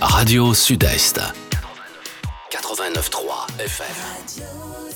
Radio Sud-Est. 89.3 FM.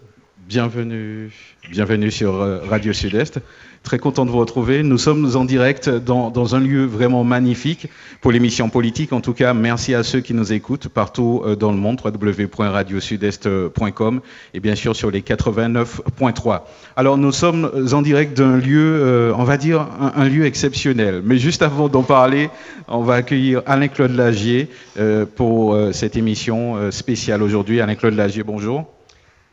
Bienvenue, bienvenue sur euh, Radio Sud-Est. Très content de vous retrouver. Nous sommes en direct dans, un lieu vraiment magnifique pour l'émission politique. En tout cas, merci à ceux qui nous écoutent partout euh, dans le monde, www.radiosudest.com et bien sûr sur les 89.3. Alors, nous sommes en direct d'un lieu, euh, on va dire, un, lieu exceptionnel. Mais juste avant d'en parler, on va accueillir Alain-Claude Lagier pour cette émission spéciale aujourd'hui. Alain-Claude Lagier, bonjour.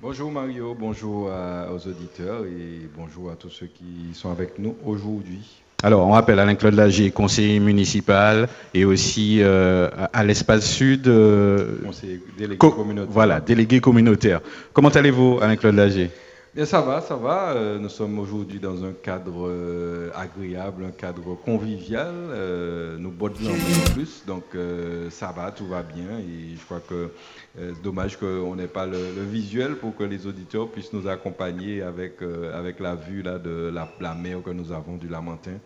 Bonjour Mario, bonjour à- aux auditeurs et bonjour à tous ceux qui sont avec nous aujourd'hui. Alors, on rappelle Alain-Claude Lagier, conseiller municipal et aussi euh, à, l'espace sud. euh, Conseiller délégué co- communautaire. voilà, délégué communautaire. Comment allez-vous, Alain-Claude Lagier? Bien, ça va, ça va. Euh, nous sommes aujourd'hui dans un cadre euh, agréable, un cadre convivial. Euh, nous bottons en plus, donc euh, ça va, tout va bien. Et je crois que dommage qu'on n'ait pas le, le visuel pour que les auditeurs puissent nous accompagner avec, euh, avec la vue là, de la, la mer que nous avons du Lamentin.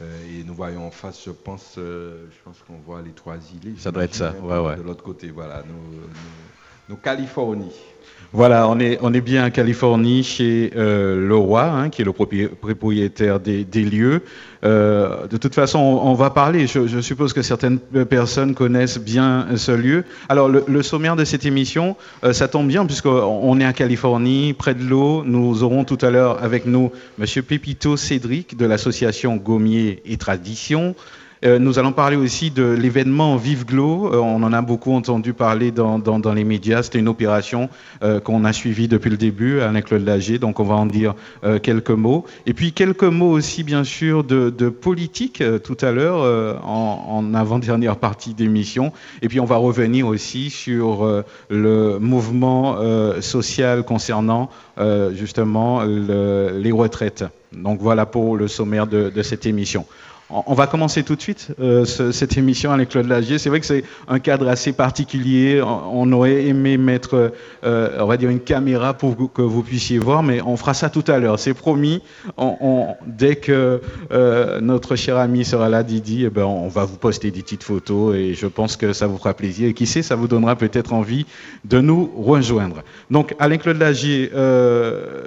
Euh, et nous voyons en face, je pense, euh, je pense qu'on voit les trois îles. Ça doit être ça, ouais, ouais. De l'autre côté, voilà, nous, nous, nous Californie. Voilà, on est, on est bien en Californie chez euh, Leroy, hein, qui est le propri- propriétaire des, des lieux. Euh, de toute façon, on, va parler. Je, suppose que certaines personnes connaissent bien ce lieu. Alors, le, sommaire de cette émission, euh, ça tombe bien puisqu'on on est en Californie, près de l'eau. Nous aurons tout à l'heure avec nous Monsieur Pépito Cédric de l'association Gommier et Tradition. Euh, nous allons parler aussi de l'événement Vive Glow. Euh, on en a beaucoup entendu parler dans, les médias. C'était une opération euh, qu'on a suivie depuis le début, Alain-Claude Lager, donc on va en dire quelques mots. Et puis quelques mots aussi, bien sûr, de, politique tout à l'heure, en, avant-dernière partie d'émission. Et puis on va revenir aussi sur le mouvement social concernant justement le- les retraites. Donc voilà pour le sommaire de cette émission. On va commencer tout de suite euh, ce- cette émission avec Claude Lagier. C'est vrai que c'est un cadre assez particulier. On, aurait aimé mettre, euh, on va dire, une caméra pour que- vous puissiez voir, mais on fera ça tout à l'heure. C'est promis. Dès que euh, notre cher ami sera là, Didi, eh ben, on va vous poster des petites photos et je pense que ça vous fera plaisir. Et qui sait, ça vous donnera peut-être envie de nous rejoindre. Donc, Alain-Claude Lagier, euh,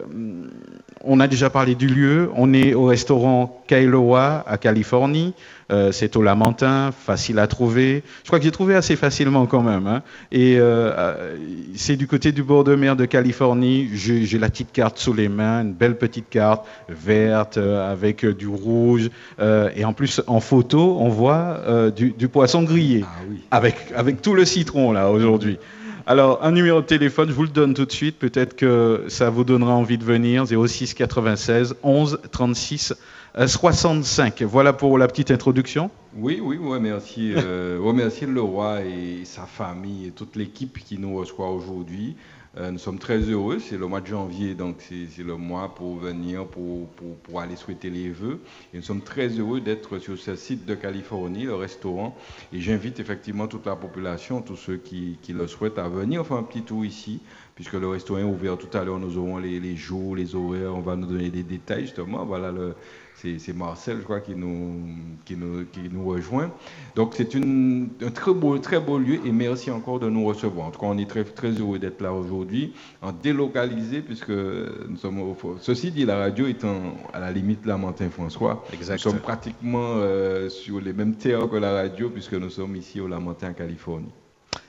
on a déjà parlé du lieu. On est au restaurant Kailoa à Californie. Euh, c'est au Lamentin, facile à trouver. Je crois que j'ai trouvé assez facilement quand même. hein. Et euh, euh, c'est du côté du bord de mer de Californie. J'ai la petite carte sous les mains, une belle petite carte verte avec du rouge. Euh, et en plus, en photo, on voit du, du poisson grillé Ah oui. avec, avec tout le citron là aujourd'hui. Alors, un numéro de téléphone, je vous le donne tout de suite. Peut-être que ça vous donnera envie de venir. 06 96 11 36 euh, 65. Voilà pour la petite introduction. Oui, oui, oui, merci. Euh, remercier le roi et sa famille et toute l'équipe qui nous reçoit aujourd'hui. Euh, nous sommes très heureux. C'est le mois de janvier, donc c'est le mois pour venir, pour, pour, pour aller souhaiter les vœux. Et nous sommes très heureux d'être sur ce site de Californie, le restaurant. Et j'invite effectivement toute la population, tous ceux qui, qui le souhaitent, à venir faire un petit tour ici, puisque le restaurant est ouvert tout à l'heure. Nous aurons les, les jours, les horaires. On va nous donner des détails justement. Voilà le, c'est Marcel, je crois, qui nous, qui nous, qui nous rejoint. Donc, c'est un très beau, très beau lieu et merci encore de nous recevoir. En tout cas, on est très, très heureux d'être là aujourd'hui, en délocalisé, puisque nous sommes au, Ceci dit, la radio est en- à la limite Lamentin-François. Exact. Nous sommes pratiquement euh, sur les mêmes terres que la radio, puisque nous sommes ici au Lamentin, en Californie.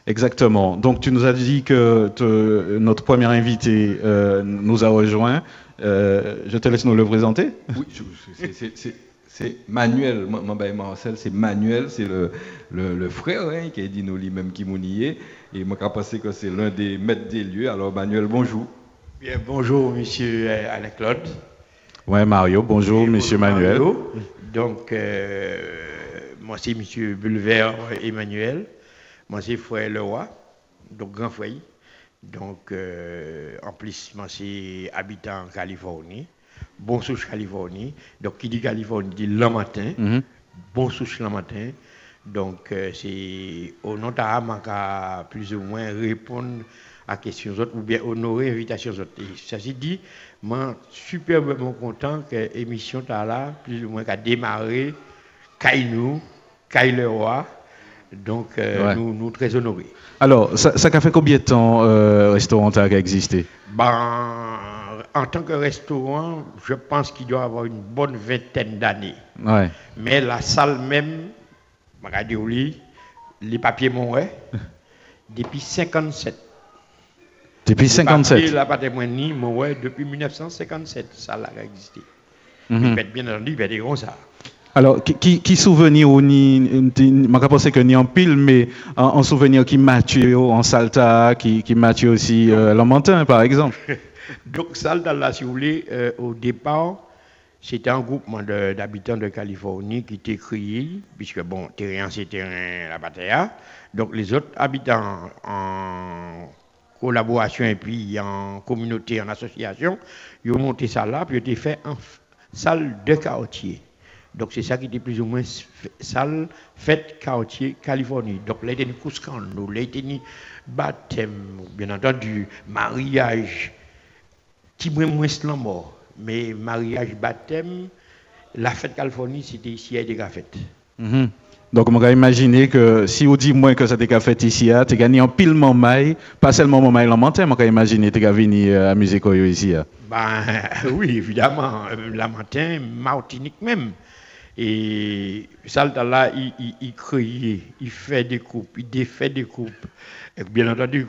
Exactement. Donc, tu nous as dit que te- notre premier invité euh, nous a rejoint. Euh, je te laisse nous le présenter. Oui, c'est- Manuel, moi, ben, Marcel, c'est Manuel, c'est le, le, le frère hein, qui a dit nous lui-même qui m'ont nié. Et moi, je pense que c'est l'un des maîtres des lieux. Alors, Manuel, bonjour. Bien, bonjour, monsieur euh, Alain-Claude. Ouais, Mario. Bonjour, Et Monsieur bonjour, Manuel. Mario. Donc, euh, moi c'est M. Bulver Emmanuel, moi c'est Frère Leroy, donc grand frère. Donc, euh, en plus, moi c'est habitant en Californie, bon souche Californie. Donc, qui dit Californie dit le matin, Mhm. bon souche le matin. Donc, euh, c'est au nom de plus ou moins répondre à questions autres ou bien honorer invitations autres. Et ça s'est dit, moi, superbement content que l'émission là, plus ou moins, a démarré, Kaïnou, Kaï Roi. Donc, euh, Ouais. nous, nous très honorés. Alors, ça, ça a fait combien de temps euh, restaurant a existé? Ben, en tant que restaurant, je pense qu'il doit avoir une bonne vingtaine d'années. Ouais. Mais la salle même, oui, les papiers m'ont depuis 57. Depuis Les 57. papiers, La patrimoine, depuis 1957, ça a existé. Mais bien entendu, il y a des gros ça. Alors, qui, souvenir ou ni, je pense que ni en pile, mais en, en souvenir qui Mathieu en Salta, qui, qui Mathieu aussi euh, Lamentin, par exemple. Donc, dans la, si vous voulez, euh, au départ, c'était un groupement d'habitants de, Californie qui était créé, puisque bon, terrain c'est terrain la bataille. Donc, les autres habitants en collaboration et puis en communauté, en association, ils ont monté ça là, puis ils ont fait en salle de quartier. Donc, c'est ça qui était plus ou moins salle fête quartier Californie. Donc, là, il y a là, il y a des baptême, bien entendu, mariage, qui moins moins la mort. Mais mariage, baptême, la fête Californie, c'était ici à des fête. Mhm. Donc, on va imaginer que si on dit moins que ça t'es fait ici, tu as gagné en pile maille, pas seulement maille Lamentin, on va imaginer que tu as venu amuser quoi ici. hein. Ben oui, évidemment, euh, Lamentin, Martinique même. Et là, il, il, il crée, il fait des coupes, il défait des coupes. Et bien entendu,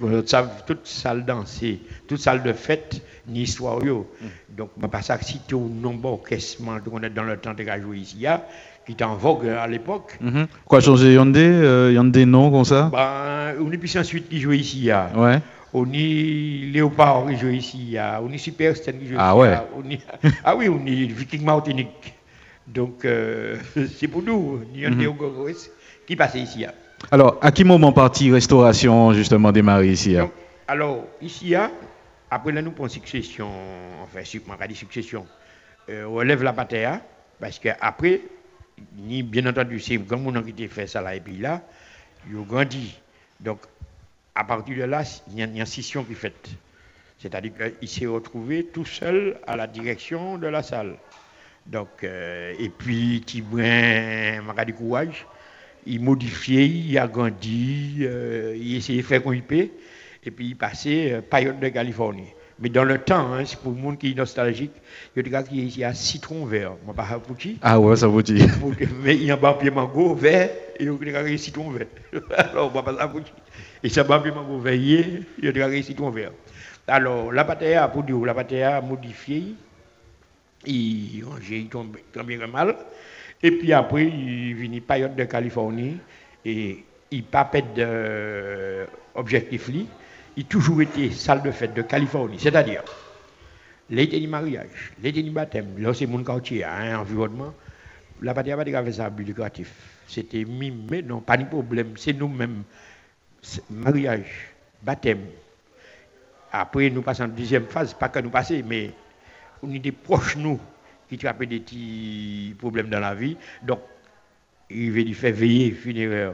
toute salle dansée, toute salle de fête, ni histoire. yo. Donc, je ne pas ça citer au nombre orchestrement qu'on est dans le temps de jouer ici, qui était en vogue à l'époque. Mhm. Quoi changer Yandé euh, Yandé non comme ça? Ben, on est puis ensuite qui joue ici. hein. Ouais. On est Léopard qui joue ici, on est Superstar qui joue Ah ici. ouais. ah, on est- ah oui, on est Viking Martinique. Donc, euh, c'est pour nous. Nyon Théogoros, qui passe ici. ah. Alors, à quel moment partie restauration justement démarrer ici hein? Donc, alors, ici, ah, après là, nous prenons succession, enfin, on dire succession, euh, on relève la bataille, parce qu'après, ni bien entendu, c'est grand monde qui a fait ça là, et puis là, ils ont grandi. Donc, à partir de là, il y a il y a une scission qui est faite. C'est-à-dire qu'il s'est retrouvé tout seul à la direction de la salle. Donc, euh, et puis, Tibouin m'a du courage, il modifiait, il agrandit, euh, il essayait de faire qu'on y peut, et puis il passait euh, période de Californie. Mais dans le temps, hein, c'est pour le monde qui est nostalgique, il y a des gars qui à citron vert. Moi, pas pour qui Ah ouais, ça vous dit. mais il y a un papier mango vert et il y a des gars qui citron vert. Alors, moi, pas ça pour qui Et ce papier mango vert, il y a des gars qui citron vert. Alors, la bataille a, pour dire, la bataille a modifié, il tombé tant bien mal. Et puis après, il vient période de Californie et il pas fait d'objectif. Il a toujours été salle de fête de Californie. C'est-à-dire, l'été du mariage, l'été du baptême, là c'est mon quartier, hein, environnement. La partie n'a pas ça lucratif. C'était mimé, non, pas de problème. C'est nous-mêmes. Mariage, baptême. Après, nous passons en deuxième phase, pas que nous passer, mais on est des proches, nous, qui trappent des petits problèmes dans la vie. Donc, il veut faire veiller funéraire.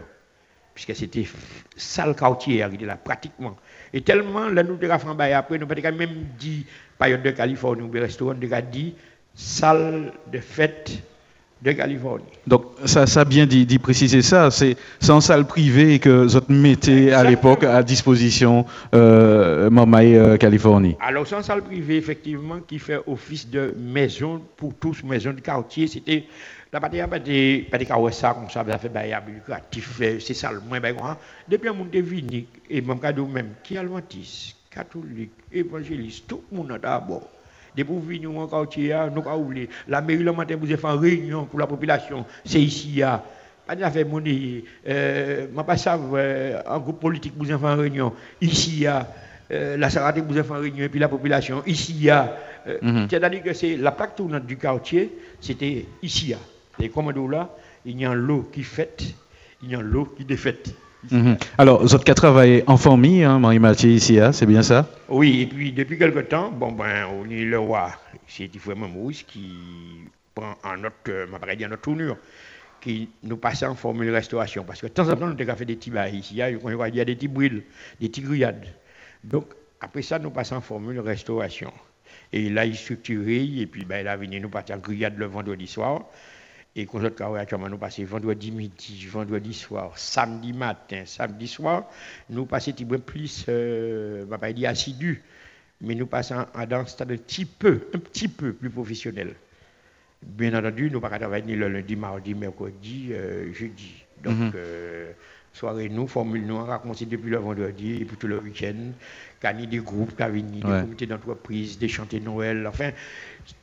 Puisque c'était ça le quartier, il était là pratiquement. Et tellement, là, nous avons fait après, nous avons même dit, période de Californie, ou restaurant, nous avons dit, salle de fête de Californie. Donc, ça, ça bien dit, dit préciser ça. C'est en salle privée que vous mettez à l'époque à disposition euh, Mamaï euh, Californie. Alors, une salle privée, effectivement, qui fait office de maison pour tous, maison de quartier. C'était. La partie pas des pas des ça comme ça, ça fait bail lucratif, euh, c'est ça le moins bien grand. Depuis un monde vini et même cadeau même qui adventiste, catholique, évangéliste, tout le monde d'abord. Depuis que venir en quartier, nous avons oublié. La mairie le matin, vous avez fait une réunion pour la population. C'est ici, à pas de faire monnaie. Euh, je pas savoir, euh, un groupe politique, vous avez fait une réunion. Ici, à euh, la Sarate, vous avez fait une réunion, et puis la population. Ici. Euh, Mhm. C'est-à-dire que c'est la plaque tournante du quartier, c'était ici. Les commandos là, il y a l'eau qui fait, il y a l'eau qui défaite. Mhm. Alors, vous avez travaillé en famille, hein, Marie-Mathieu, ici, hein, c'est bien ça? Oui, et puis depuis quelque temps, bon, ben, on est le roi, c'est frère Maurice qui prend en notre, euh, en notre tournure, qui nous passe en formule restauration. Parce que de temps en temps, nous avons fait des petits bails ici, il y a des petits brûles, des petits grillades. Donc, après ça, nous passons en formule restauration. Et là, il structuré, et puis ben, il a venu nous partir en grillade le vendredi soir. Et quand actuellement, nous passons vendredi midi, vendredi soir, samedi matin, samedi soir, nous passons un plus, euh, va pas dire assidu, mais nous passons dans un stade un petit peu, un petit peu plus professionnel. Bien entendu, nous ne pas travailler ni le lundi, mardi, mercredi, euh, jeudi. Donc, mm -hmm. euh, soirée, nous, formule nous, on raconte depuis le vendredi et puis tout le week-end. Qu'il y a des groupes, des comités d'entreprise, des chantiers Noël, enfin,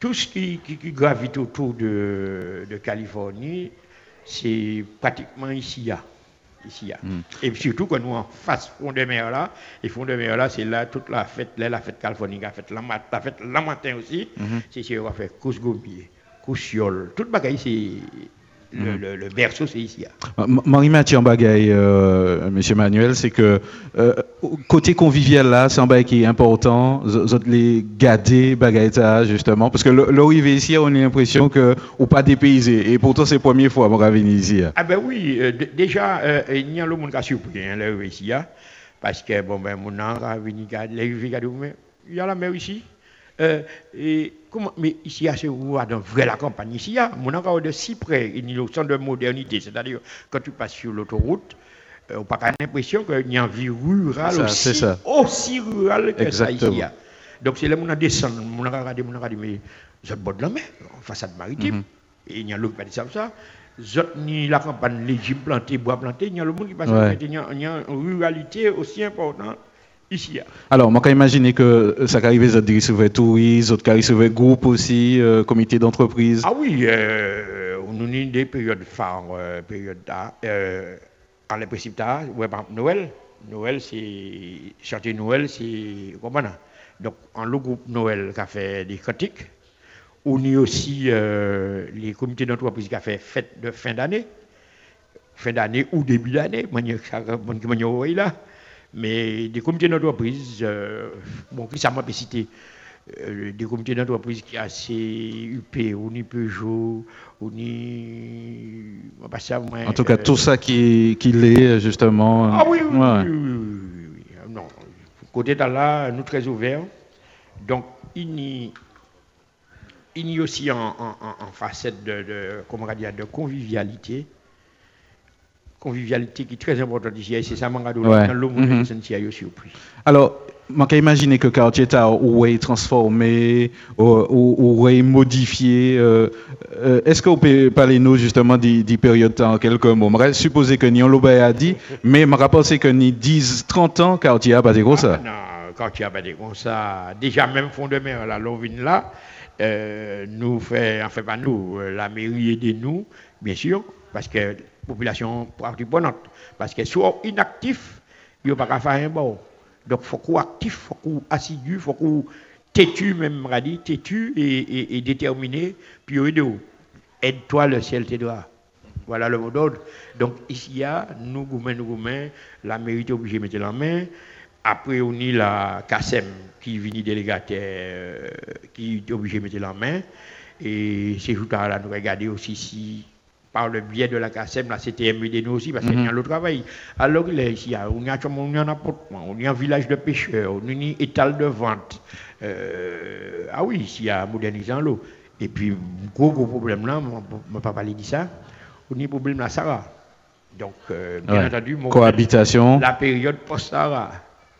tout ce qui, qui, gravite autour de, de Californie, c'est pratiquement ici. Ici, mm. Et surtout quand nous en face fond de mer là, et fond de mer là, c'est là toute la fête, là, la fête Californie, la fête la, la fête la matin aussi, mm -hmm. c'est ce qu'on va faire course Gombier, course toute bagaille c'est le, le, le, berceau, c'est ici. Marie-Mathieu Bagaille, euh, Monsieur Manuel, c'est que euh, côté convivial là, c'est un bail qui est important. Vous les garder bagaille justement, parce que l'arrivée ici, on a l'impression que ou pas dépaysé. Et pourtant, c'est la première fois qu'on venir ici. Ah ben oui, euh, déjà, euh, il y a le monde qui a surpris hein, l'arrivée ici, hein, parce que bon ben mon a venu l'arrivée, il y a la mer ici. Euh, et comment, mais ici, c'est où dans vrai la campagne. Ici, il y a mon encore de si près, il y a centre de modernité. C'est-à-dire, quand tu passes sur l'autoroute, euh, on n'a pas l'impression qu'il y a une vie rurale aussi, ça. aussi rurale que Exactement. ça ici. Donc, c'est là qu'on a descendu, on a regardé, on a regardé, mais êtes bord de la mer, en façade maritime. Mhm. Et il y a l'autre qui ça ça. Zot, ni la campagne, les gyms plantés, bois plantés, il y a le monde qui passe. Ouais. Il y a il y a une ruralité aussi importante ici. Alors, moi, quand imaginer que ça arrive, les autres recevaient touristes, autres qui recevaient groupe aussi, euh, comité d'entreprise. Ah oui, euh, on a des périodes phares, euh, périodes euh, en les principes ouais, par exemple, Noël. Noël, c'est, chanter Noël, c'est, comment on Donc, en le groupe Noël qui a fait des critiques, on a aussi euh, les comités d'entreprise qui a fait fête de fin d'année, fin d'année ou début d'année, manière manière là. Mais des comités d'entreprise, euh, bon, qui ça m'a pas cité, euh, des comités d'entreprise qui sont assez UP, ou ni Peugeot, ou ni. Pas ça, moi, En tout cas, euh, tout ça qui, qui l'est, justement. Ah oui, oui, Ouais. oui, oui, oui, oui, oui. Non, côté là, nous très ouverts. Donc, il y a, il y aussi en, en, en- en facette de, de, comment on de convivialité. Convivialité qui est très importante ici. Et c'est ça, mon gars, Ouais. dans le monde, Mhm. pas surpris. Alors, imaginer que quartier est transformé, ou, modifié, euh, euh, est-ce qu'on peut parler nous justement des, des périodes en quelques mots? Je que Nyon Lobay a dit, mais je c'est que ni 10, 30 ans, quartier a pas comme ça. Ah, non, y a pas comme ça, déjà même fond de mer, la Lovine là, euh, nous fait, enfin pas nous, la mairie aide nous, bien sûr, parce que la population prenante, parce que soit inactif, il n'y a pas faire un bon. Donc faut qu'on actif, faut qu'on assidu, faut qu'on têtu même, on a dit, têtu et, et, et déterminé, puis aide Aide-toi, le ciel t'aidera. Voilà le mot d'ordre. Donc ici, il y nous, gourmets, nous, la mairie est obligée de mettre la main. Après, on a la CASEM qui vient délégataire, euh, qui est obligé de mettre la main. Et ces jours-là, là, nous regardons aussi si, par le biais de la CASEM, la CTM aide nous aussi, parce qu'il y a le travail. Alors, là, ici, on y a on y a un apportement, on y a un village de pêcheurs, on y a un étal de vente. Euh, ah oui, ici, il y a modernisant l'eau. Et puis, gros, gros problème là, ne pas parler de ça, on a un problème là, Sarah. Donc, euh, bien Ouais. entendu, mon Cohabitation. la période post-Sahara.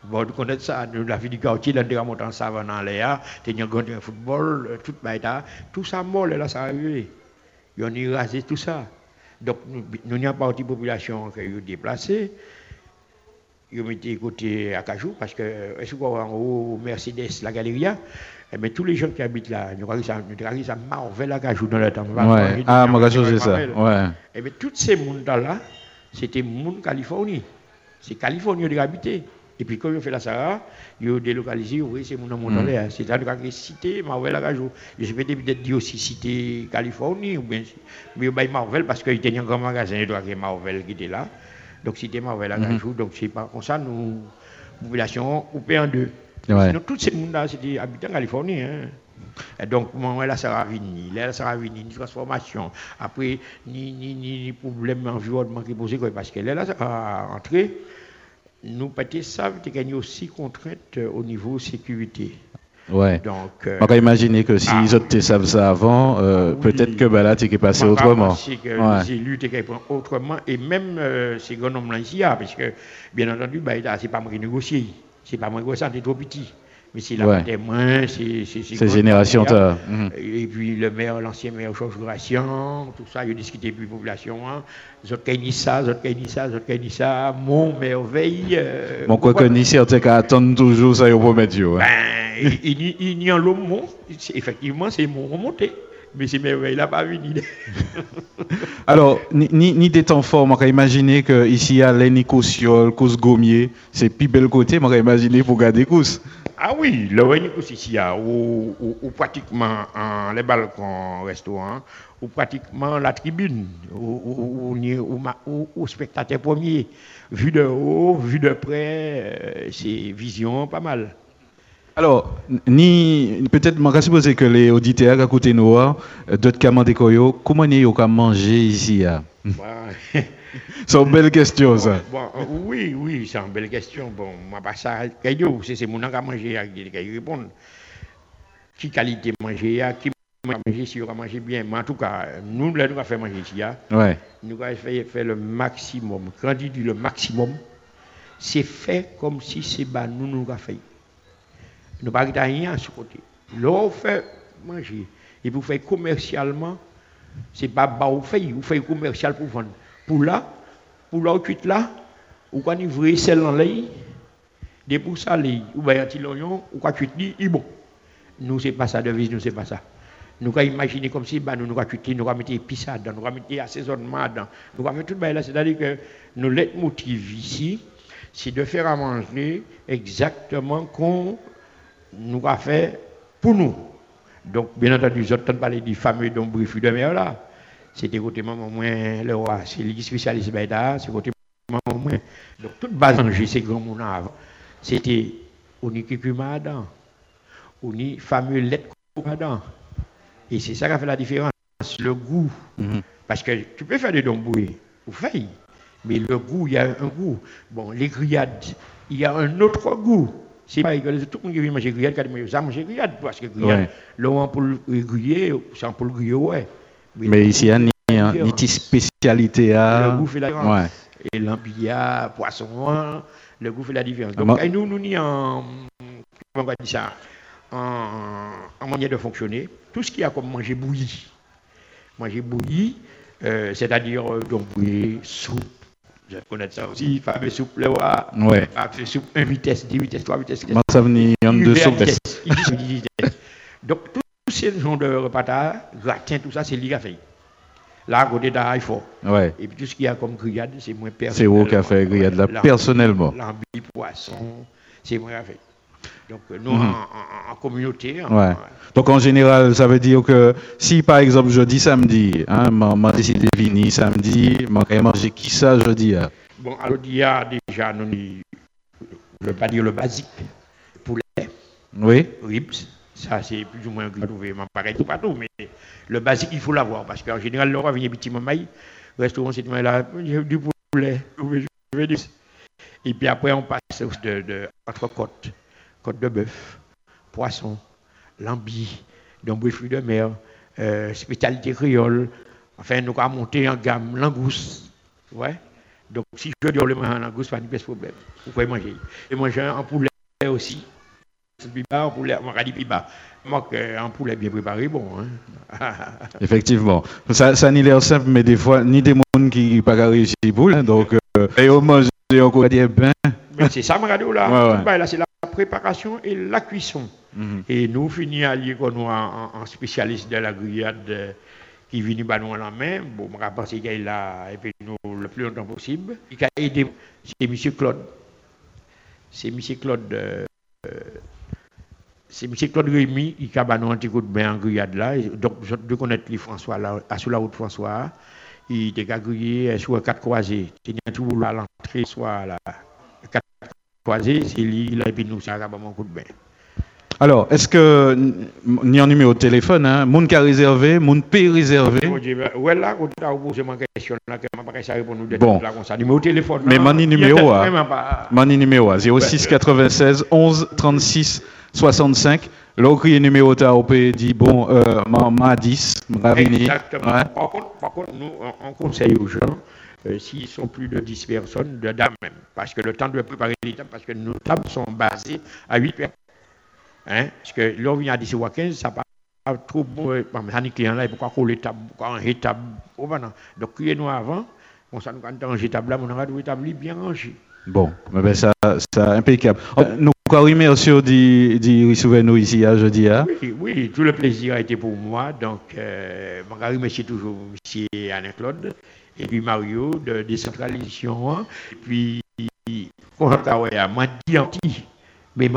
Bon, vous connaissez ça, la vie du quartier, là, on monte en savane en l'air, t'es un football, euh, tout, ça, tout ça mort, là, ça arrive. Ils ont rasé tout ça. Donc, nous, nous n'y a pas de population qui est déplacée. Ils ont mis côté à Cajou, parce que, euh, est-ce qu'on en haut, Mercedes, la Galeria, eh bien, tous les gens qui habitent là, nous regardons ça Marvel à Cajou dans le temps. Ouais. Ah, moi, je sais ça. Ouais. Eh bien, tous ces mondes-là, c'était monde Californie. C'est Californie qui habité. Et puis quand je fais la Sarah, je délocalisé, oui, c'est mon nom dans l'air. C'est à dire cité Marvel à Gajou. Je vais peut-être dire aussi cité Californie, ou bien, mais bah, Marvel, parce qu'il y a un grand magasin, il doit Marvel qui était là. Donc cité Marvel à Gajou. Donc c'est pas comme ça, nous, population, coupée en deux. Ouais. Sinon, tout ce monde-là, c'était habitant en Californie. Hein. Et donc, moi, là. Là, ça va venir, une transformation. Après, ni, ni, ni, ni problème environnement qui posé, parce que là, ça va entrer. Nous, peut-être, ça, y a aussi contraintes euh, au niveau sécurité. Ouais. Donc, euh, On va imaginer que si ah. les autres savent ça avant, euh, oui. peut-être que bah, là, tu es passé autrement. C'est que Ouais. les élus autrement. Et même euh, ces grands hommes-là ici, parce que, bien entendu, bah, ce n'est pas moi qui négocie. C'est pas moi qui c'est trop petit. Mais c'est la Ouais. témoin, c'est c'est- c'est Ces générations. Mhm. Et puis le maire, l'ancien maire Georges Gration, tout ça, il a discuté avec la population. Hein. Ont dit ça. Mon merveille. euh, Bon, quoi que ni certains qui attendent toujours ça, ils Dieu. hein. ben, il, il, il n'y a l'homme, effectivement, c'est mon remonté. Mais c'est merveille, là, pas venu. Alors, ni, ni, ni des temps forts, on va imaginer que ici, il y a Lenny Cossiol, Cous Gommier, c'est plus bel côté, on va imaginer pour garder Cous. Ah oui, le Renicus ici, ou, ou, ou pratiquement en, les balcons restaurants, ou pratiquement la tribune, ou- ou spectateur premier. Vu de haut, vu de près, euh, c'est vision pas mal. Alors, ni peut-être, je vais supposer que les auditeurs à côté nous, euh, d'autres de Koyo, comment ils ont manger ici ah? C'est une belle question, ça. Bon, euh, oui, oui, c'est une belle question. Bon, moi, pas ça, c'est mon qui a mangé, qui a répondre. Qui qualité manger, ah, qui mange manger, si on a mangé bien. Mais en tout cas, nous, là, nous avons fait manger ici, ah, Ouais. nous avons fait, fait le maximum. Quand il dit le maximum, c'est fait comme si c'est bah, nous, nous avons fait. Nous n'avons pas rien à ce côté. On fait manger. Et pour faire commercialement, c'est pas bas au fait, vous faites commercial pour vendre. Pour là, pour là, cuite là, ou quand vous voyez celle en l'ail, des pour salé, ou bien un l'oignon, ou quand cuite il bon. Nous, c'est pas ça, devise, nous, c'est pas ça. Nous, quand imaginer comme si, bah, nous, nous, quand cuite li, nous, quand mettre épices dedans, nous, quand mettre assaisonnement dedans, nous, quand faire tout là, c'est-à-dire que nous, leitmotiv ici, c'est de faire à manger exactement qu'on nous a fait pour nous. Donc, bien entendu, j'ai entendu parler du fameux don briefus de mer là. C'était côté maman moins le roi, c'est lui spécialiste Baïda, c'est côté maman moins. Donc, toute base manger, c'est grand monde avant. C'était on y dedans, on y fameux lait dedans. Et c'est ça qui a fait la différence, le goût. Mhm. Parce que tu peux faire des dons bouillés, ou feuilles, mais le goût, il y a un goût. Bon, les grillades, il y a un autre goût. C'est pas que tout le monde qui vient manger grillade, ça, grillade, parce que grillade, l'eau pour le griller, c'est pour le griller, ouais. Mais ici, il y a différence. petite spécialité le goût fait la différence. Ouais. Et l'embilla, poisson, le goût fait la différence. Ah, Donc, nous, nous, ni en, comment on va dire ça, en, en manière de fonctionner, tout ce qu'il y a comme manger bouilli, manger bouilli, euh, c'est-à-dire euh, donc bouilli, soupe, je connais ça aussi, fameux soupe, le roi, Ouais. fameux soupe, 1 vitesse, 10 vitesses, 3 vitesses, Moi, ça venait en deux Hiver, soupes. vitesse, il dit, il dit vitesse. Donc, tous ces genres de repas, là, gratin, tout ça, c'est lui qui a fait. Là, à côté d'un il faut. Ouais. Et puis tout ce qu'il y a comme grillade, c'est moins personnel. C'est vous qui a fait grillade là, personnellement. Lambi, poisson, c'est moi qui a fait. Donc nous, Mhm. en, en- en communauté, en- Ouais. Donc en général, ça veut dire que si par exemple jeudi, samedi, hein, m'a décidé de venir samedi, m'a manger qui ça jeudi hein? bon, alors il y a déjà, nous, je ne veux pas dire le basique, poulet, Oui. ribs, ça c'est plus ou moins trouvé, pareil tout partout, mais le basique, il faut l'avoir, parce qu'en général, le roi vient petit mamaï, restaurant, c'est là, du poulet, je veux dire. Et puis après, on passe de, de entrecôte, côte de bœuf, poisson, lambi, donc fruits de mer, euh, spécialité créole. Enfin, nous avons monté en gamme langouste. Ouais. Donc, si je dis le manger en langouste, pas de problème. Vous pouvez manger. Et manger en poulet aussi. Piba, en poulet, on en poulet bien préparé, bon. Hein. Effectivement. Ça, ça n'y l'air simple, mais des fois, ni des monde qui n'ont pas réussi pour hein, donc euh, et au manger encore dire ben. Mais c'est ça, radio là. Ouais, ouais. Bas, là, c'est la préparation et la cuisson. Mhm. Et nous finissons à nous en, en spécialiste de la grillade euh, qui vient bah, nous la main. Bon, je pense qu'il est là et puis nous le plus longtemps possible. Il a aidé, c'est M. Claude. c'est M. Claude. euh, c'est M. Claude Rémy qui a un petit coup de bain en grillade là. Et Donc, je dois connaître les François là, à sur la route François. Il était grillé sur quatre croisés. Il y a tout à l'entrée, soit à la quatre croisés. C'est lui, a et puis nous, c'est un coup de bain. Alors, est-ce que, ni en numéro de téléphone, hein, moun qui a réservé, moun peut Dieu, ben, Ouais, là, quand tu as posé ma question, là, que ne pas répondre de Bon. là comme ça. Numéro de téléphone. Mais là, a numéro, hein. pas- Mani numéro 06 96 11 36 65. Là, où il y a numéro, tu as dit, bon, euh, ma, ma 10, ma vini. Exactement. Par, contre, par contre, nous, on conseille aux gens, euh, s'ils sont plus de 10 personnes, de dames même. Parce que le temps de préparer les tables, parce que nos tables sont basées à 8 personnes. Hein? Parce que là, on vient à 10 ou à 15, ça pas pas trop bon. euh, exemple, les clients là, pourquoi coller table, pourquoi ranger table. oh. Donc, criez-nous avant. Bon, ça nous quand on range table là, on aura deux tables bien rangées. Bon, ben ça, ça impeccable. Euh, Nous, remercions de, de recevoir nous ici à jeudi. Hein? Oui, oui, tout le plaisir a été pour moi. Donc, euh, je remercie toujours M. Alain-Claude et puis Mario de décentralisation. hein. Et puis, on a moi dit anti, mais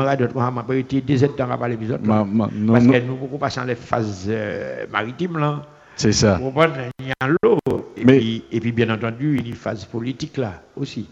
je m'a pas été des temps à parler ma- non, Parce que nous, beaucoup passons les phases euh, maritimes là. C'est ça. Vous comprenez Il y a l'eau. Et, Mais- puis, et puis, bien entendu, il y a une phase politique là aussi.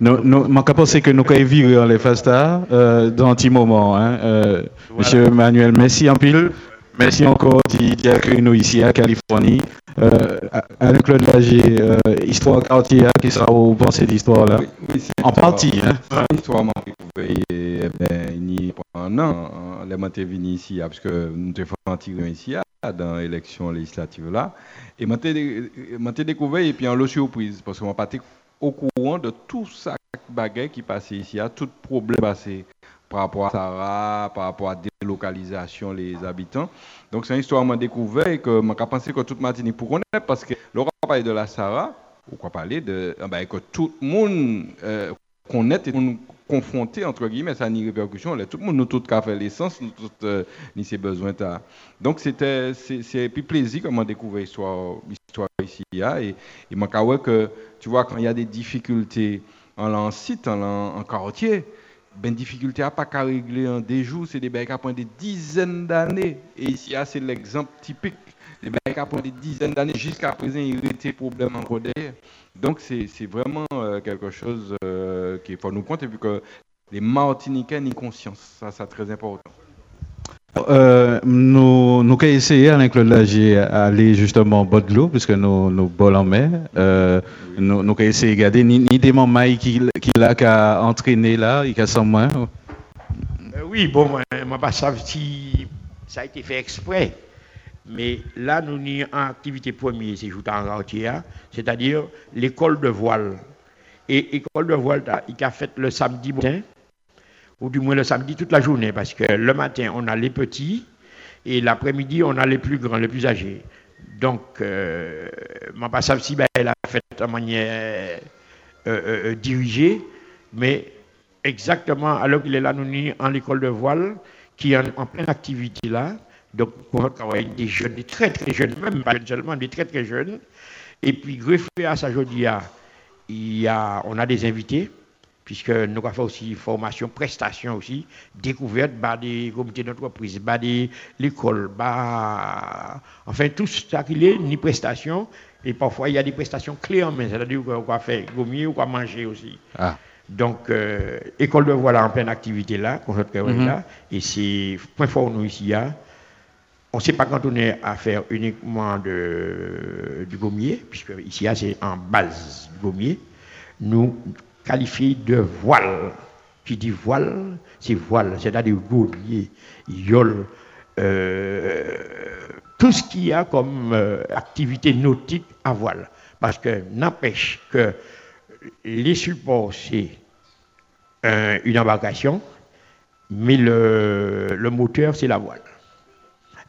Nous, nous, moi, je pense que nous avons viré en les Fasta euh, dans un petit moment. Hein, euh, Monsieur Manuel, merci en pile. Merci encore d'y accueillir nous ici à Californie. Euh, Alain-Claude Lager, euh, Histoire quartier, qui sera au pensée d'histoire là. Oui, oui, En partie, hein. C'est l'histoire m'a découvert eh ben, il y a un an, hein, les m'ont venu ici, hein, parce que nous un tigre ici, hein, dans l'élection législative là. Et m'a été découvert, et puis en lot surprise, parce que m'a pas au courant de tout ça qui passait ici, hein, tout problème passé par rapport à Sarah, par rapport à délocalisation les habitants. Donc c'est une histoire m'a découvert et que m'a pensé que toute Martinique pour connaître parce que Laurent parler de la Sarah, ou quoi parler de ah ben, que tout le monde euh, connaît et nous confronté entre guillemets ça ni répercussion là tout le monde nous tout qu'a fait l'essence nous tout euh, ni ses besoins donc c'était c'est puis plaisir comment découvrir l'histoire histoire ici hein, et et m'a qu'à ouais que tu vois quand il y a des difficultés en en site en, en, en quartier ben difficulté à pas qu'à régler en des jours c'est des bails qui prennent des dizaines d'années. Et ici ah, c'est l'exemple typique. Des bails qui prennent des dizaines d'années. Jusqu'à présent il y a des problèmes encore derrière. Donc c'est vraiment euh, quelque chose euh, qu'il faut nous compter vu que les Martiniquais n'y conscience ça c'est très important Euh, nous, nous avons essayé avec Claude Lager à aller justement de l'eau, puisque nous, nous bol en mer. Euh, nous, avons essayé de regarder ni, ni des mamans qui, qui l'a qu'à entraîner là, il a sans moins. Euh, oui, bon, moi, moi pas si ça a été fait exprès. Mais là, nous avons en activité première, c'est jouer en quartier, hein, c'est-à-dire l'école de voile. Et l'école de voile, il a fait le samedi matin, ou du moins le samedi toute la journée, parce que le matin, on a les petits, et l'après-midi, on a les plus grands, les plus âgés. Donc, euh, moi, pas savoir si ben, elle a fait de manière euh, euh, euh, dirigée, mais exactement, alors qu'il est là, nous en école de voile, qui est en, pleine activité là. Donc, avec des jeunes, des très très jeunes, même pas seulement des très très jeunes. Et puis, greffé à ça, je on a des invités, puisque nous avons fait aussi formation, prestation aussi, découverte par des comités d'entreprise, par des l'école, par, enfin tout ça qu'il est, ni prestation. Et parfois, il y a des prestations clés en main, c'est-à-dire qu'on va faire gommier ou quoi manger aussi. Ah. Donc, euh, école de voile en pleine activité là, Mhm. là, et c'est point fort nous ici. Là. On ne s'est pas cantonné à faire uniquement de, du gommier, puisque ici là, c'est en base du gommier. Nous qualifions de voile. Qui dit voile, c'est voile, c'est-à-dire gommier, yole, euh, tout ce qu'il y a comme euh, activité nautique à voile. Parce que n'empêche que les supports, c'est un- une embarcation, mais le moteur, c'est la voile.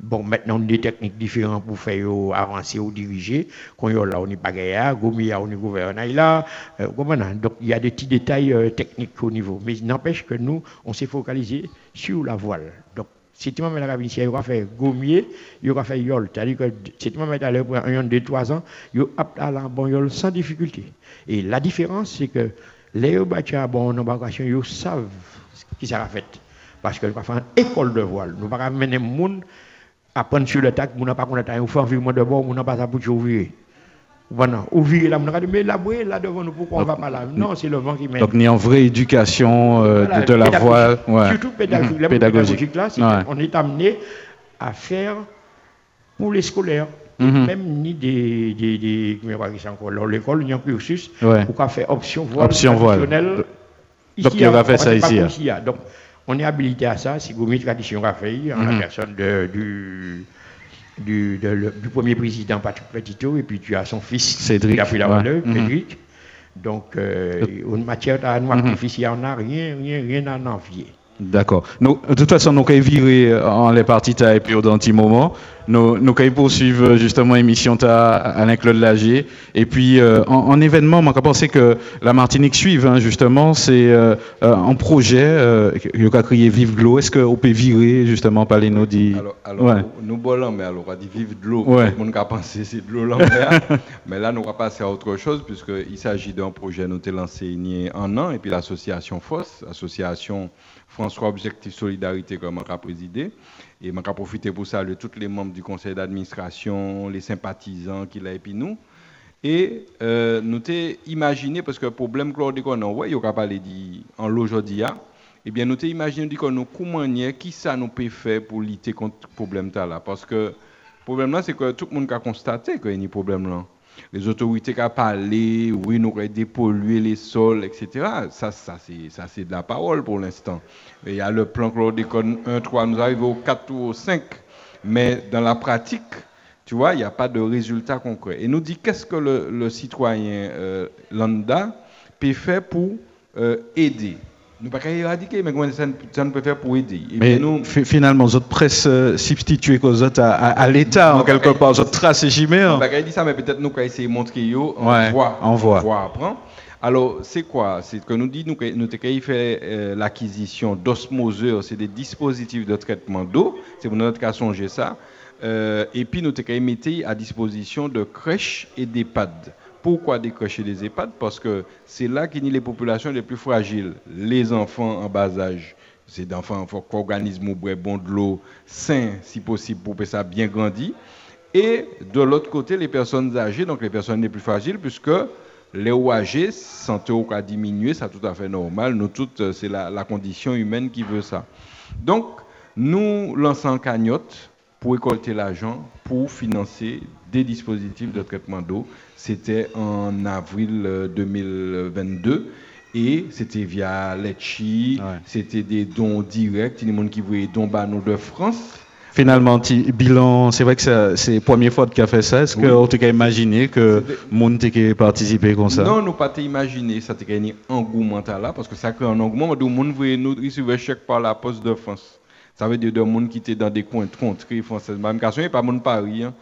Bon, maintenant, on a des techniques différentes pour faire euh, avancer ou diriger. Quand on est là, on pas gaillard, Gomi, on est gouvernement là. euh? Donc, il y a des petits détails euh, techniques au niveau. Mais n'empêche que nous, on s'est focalisé sur la voile. Donc, si tu m'as la cabine, il aura fait gommier, il aura fait yol. C'est-à-dire que si tu m'as mis à l'heure un yon de 3 ans, il a à la bon yol sans difficulté. Et la différence, c'est que Les bâtiments, bon, nos embarcation, ils savent ce qui sera fait. Parce que nous pas faire une école de voile. Nous pas mener les gens à prendre sur le tac, nous n'avons pas qu'on a fait un virement de bord, nous n'avons pas ça pour ouvrir. Voilà, ouvrir là, nous mais là, là devant nous, pourquoi on ne va pas là? Non, c'est le vent qui mène. Donc, il y a une vraie éducation euh, Voilà, de, de la voile. Ouais. Surtout pédagogique. La pédagogique. là, Ouais. qu'on est amené à faire pour les scolaires. Mhm. Même ni des, des, des on va encore, l'école, il y a un cursus Ouais. pour qu'on fait option voile Option voile. Donc, il fait on ça ici, hein. Donc, on est habilité à ça, si vous tradition a fait, en Mhm. la personne de, du, du, de- le- du premier président Patrick Petito, et puis tu as son fils Cédric, qui a pris la ouais. valeur, Mhm. Cédric. Donc, euh, en matière de nous, artificielle, on n'a rien, rien, rien à envier. D'accord. Nous, de toute façon, nous allons virer en les parties ta et puis dans un petit moment. Nous, nous allons poursuivre euh, justement l'émission ta Alain Claude Lagier. Et puis, euh, en, en événement, moi, je pense que la Martinique suive, hein, justement, c'est euh, euh, un projet, euh, qui a crié Vive Glo. Est-ce qu'on peut virer, justement, par les nous dit Alors, alors Ouais. nous bolons, mais alors on a dit vive de l'eau. Ouais. Tout le monde a pensé c'est de l'eau l'envers. mais là, nous va passer à autre chose, puisqu'il s'agit d'un projet nous avons lancé il y a un an, et puis l'association FOS, association François Objectif Solidarité, comme a présidé. Et on a profité pour saluer tous les membres du conseil d'administration, les sympathisants qu'il a et puis nous. Et euh, nous t'ai imaginé, parce que le problème que nous ouais, il y a dit en l'aujourd'hui, eh bien, nous t'ai imaginé nous, comment nier, qui ça nous peut faire pour lutter contre ce problème là Parce que le problème là, c'est que tout le monde a constaté qu'il y a un problème là. Les autorités qui ont parlé, oui, nous avons dépollué les sols, etc. Ça, ça c'est de la parole pour l'instant. Il y a le plan chlordécone 1, 3, nous arrivons au 4 ou au 5. Mais dans la pratique, tu vois, il n'y a pas de résultat concret. Et nous dit qu'est-ce que le, le citoyen euh, lambda peut faire pour euh, aider? Nous ne pouvons pas éradiquer, mais comment ça, ça nous peut faire pour aider. Et Mais nous, fi- finalement, votre presse euh, substituée qu'aux autres à, à, à l'État, en quelque part, votre trace et chimère. On va dit ça, mais peut-être nous allons essayer de montrer on Ouais, on voit. apprend. Alors, c'est quoi? C'est que nous dit nous nous avons fait euh, l'acquisition d'osmoseurs, c'est des dispositifs de traitement d'eau, c'est pour notre cas songer ça. Euh, et puis nous avons mis à disposition de crèches et d'EHPAD. Pourquoi et des EHPAD? Parce que c'est là qu'il y a les populations les plus fragiles, les enfants en bas âge. C'est d'enfants, qu'organisme ou bon de l'eau sain, si possible, pour que ça bien grandi. Et de l'autre côté, les personnes âgées, donc les personnes les plus fragiles, puisque les âgés, santé au cas diminuer, c'est tout à fait normal. Nous toutes, euh, c'est la, la condition humaine qui veut ça. Donc, nous lançons cagnotte pour récolter l'argent pour financer des dispositifs de traitement d'eau. C'était en avril euh, 2022 et c'était via Letchi, Ouais. c'était des dons directs, il y a des gens qui voulaient des dons banos de France. Finalement, bilan, c'est vrai que c'est la première fois qu'il a fait ça. Est-ce Oui. qu'on t'a imaginé que monde t'a participé comme ça? Non, nous pas imaginer ça te gagné engouement là parce que ça crée un engouement de monde voyez nous recevoir chèque par la poste de France. Ça veut dire de monde qui était dans des coins de contrées françaises. Même pas monde Paris, hein,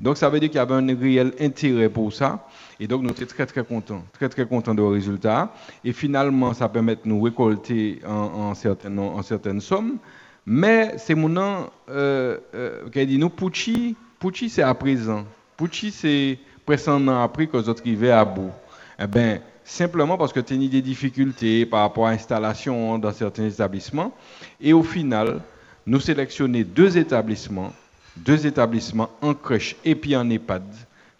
Donc ça veut dire qu'il y avait un réel intérêt pour ça. Et donc nous étions très très contents, très très contents du résultat. Et finalement, ça permet de nous récolter en, certaines, sommes. Mais c'est mon nom, euh, euh, dit nous, Pucci, Pucci c'est à présent. Pucci c'est presque un an après que autres arrivaient à bout. Eh bien, simplement parce que tu as des difficultés par rapport à l'installation dans certains établissements. Et au final, nous sélectionnons deux établissements, deux établissements en crèche et puis en EHPAD,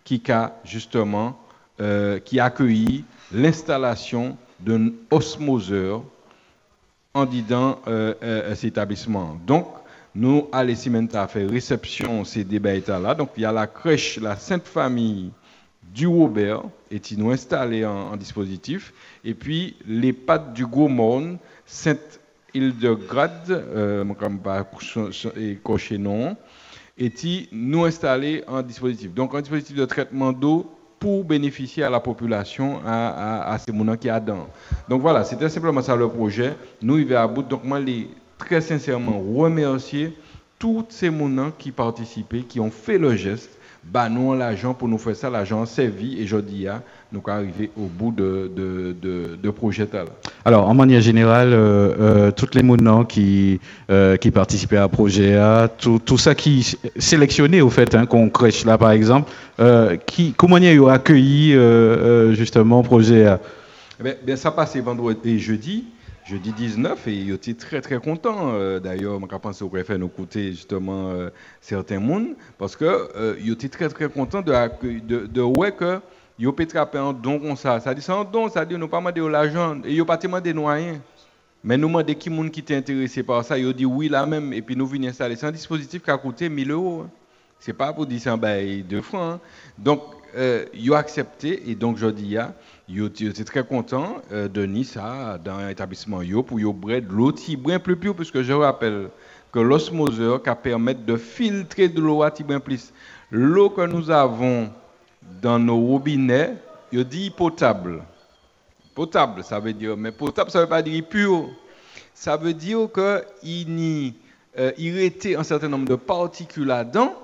qui a justement euh, accueilli l'installation d'un osmoseur en disant euh, euh, cet établissement. Donc, nous, à l'Essimenta, fait réception ces débats là. Donc, il y a la crèche, la Sainte Famille du Robert, et qui nous installé en, dispositif. Et puis, les pattes du Gaumont, Sainte-Hildegrade, euh, comme pas non, et qui nous installé en dispositif. Donc, un dispositif de traitement d'eau pour bénéficier à la population, à, ces moulins qui a dedans. Donc voilà, c'était simplement ça le projet. Nous, il va à bout. Donc moi, les très sincèrement remercier tous ces moulins qui participaient, qui ont fait le geste. Bah, nous, on l'argent pour nous faire ça, l'argent a servi et je dis, ah, nous arriver au bout de, de, de, de projet là. Alors, en manière générale, euh, euh, toutes les mounants qui, euh, qui participaient à projet A, tout, tout ça qui sélectionné au fait, hein, qu'on crèche là par exemple, qui, comment ils ont accueilli justement projet A? Ben, ben, ça passait vendredi et jeudi, jeudi 19, et ils étaient très très contents. Euh, d'ailleurs, je pense qu'on faire nous écouter justement euh, certains mondes, parce que euh, ils étaient très très contents de, de, de ouais que ont trapper un don comme ça. Ça dit c'est un don, ça dit nous pas demander l'argent, et n'ont pas demandé nous rien. Mais nous demandons qui monde qui était intéressé par ça, ont dit oui là même, et puis nous venons installer. C'est un dispositif qui a coûté 1000 euros. Hein. C'est pas pour dire c'est bail de francs. Hein. Donc, euh, ils ont accepté, et donc je dis, ils étaient très contents euh, de Nice dans l'établissement yo pour yo de l'eau bien plus pure, puisque je rappelle que l'osmoseur qui permet de filtrer de l'eau à bien plus. L'eau que nous avons dans nos robinets, il dit potable. Potable, ça veut dire, mais potable, ça ne veut pas dire pur. Ça veut dire qu'il y euh, il un certain nombre de particules là-dedans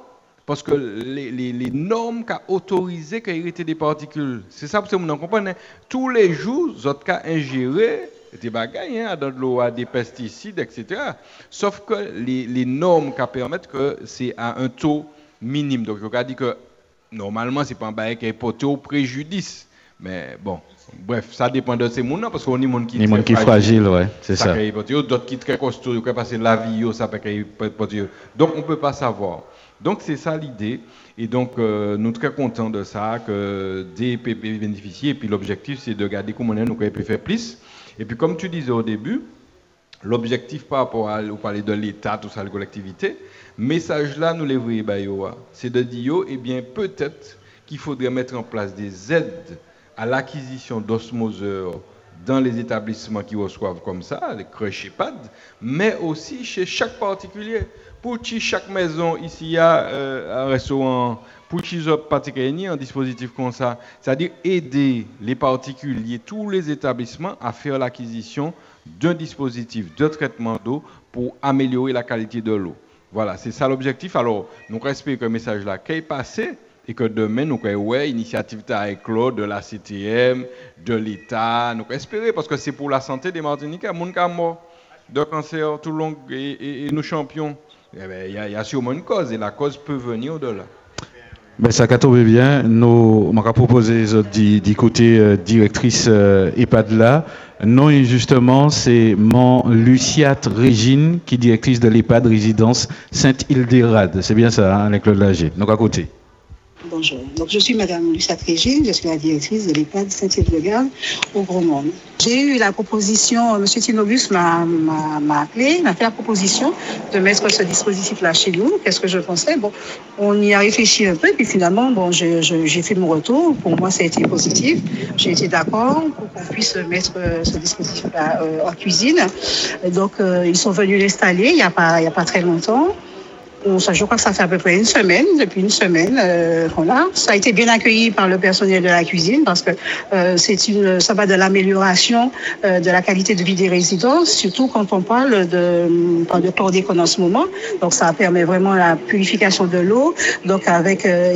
parce que les, les, normes qui autorisé qu'il y des particules, c'est ça parce que vous comprenez. Tous les jours, vous avez ingérer des bagages hein, dans de l'eau, des pesticides, etc. Sauf que les, les normes qui permettent que c'est à un taux minime. Donc, je dit que normalement, ce n'est pas un bagage qui est porté au préjudice. Mais bon, bref, ça dépend de ces gens parce qu'on a des gens qui sont fragiles, ouais, c'est ça. D'autres qui sont très costauds, qui passer la vie, ça peut Donc, on ne peut pas savoir. Donc c'est ça l'idée. Et donc euh, nous sommes très contents de ça, que des PPP bénéficient. Et puis l'objectif c'est de garder comment nous pouvons faire plus. Et puis comme tu disais au début, l'objectif par rapport à de l'État, tout ça, la collectivité, message là nous les voyons, c'est de dire, eh bien peut-être qu'il faudrait mettre en place des aides à l'acquisition d'osmoseurs dans les établissements qui reçoivent comme ça, les crèches EHPAD, mais aussi chez chaque particulier. Pour chaque maison, ici, a euh, un restaurant, pour chaque particulier, un dispositif comme ça, c'est-à-dire aider les particuliers, tous les établissements à faire l'acquisition d'un dispositif de traitement d'eau pour améliorer la qualité de l'eau. Voilà, c'est ça l'objectif. Alors, nous respectons que le message là qui est passé et que demain, nous avons ouais, initiative de la CTM, de l'État, nous espérer parce que c'est pour la santé des Martiniquais, mon de cancer tout long et, et, nous champions. Eh ben, il y, a sûrement une cause et la cause peut venir au-delà. Ben, ça tombe bien. Nous, on m'a proposé d'écouter euh, directrice euh, EHPAD là. Non, justement, c'est mon Luciate Régine, qui est directrice de l'EHPAD résidence Sainte-Hilderade. C'est bien ça, hein, avec Claude Lager. Donc à côté. Bonjour. Donc, je suis Madame Lucette Régine, je suis la directrice de l'EHPAD Saint-Yves-de-Garde au Gros Monde. J'ai eu la proposition, M. Tinobus m'a appelé, m'a fait la proposition de mettre ce dispositif-là chez nous. Qu'est-ce que je pensais? Bon, on y a réfléchi un peu, puis finalement, bon, j'ai fait mon retour. Pour moi, ça a été positif. J'ai été d'accord pour qu'on puisse mettre euh, ce dispositif-là euh, en cuisine. donc, euh, ils sont venus l'installer il n'y a, pas, il a pas très longtemps je crois que ça fait à peu près une semaine, depuis une semaine euh. Ça a été bien accueilli par le personnel de la cuisine parce que euh, c'est une, ça va de l'amélioration euh, de la qualité de vie des résidents, surtout quand on parle de, de chlordécone en ce moment. Donc ça permet vraiment la purification de l'eau. Donc avec, euh,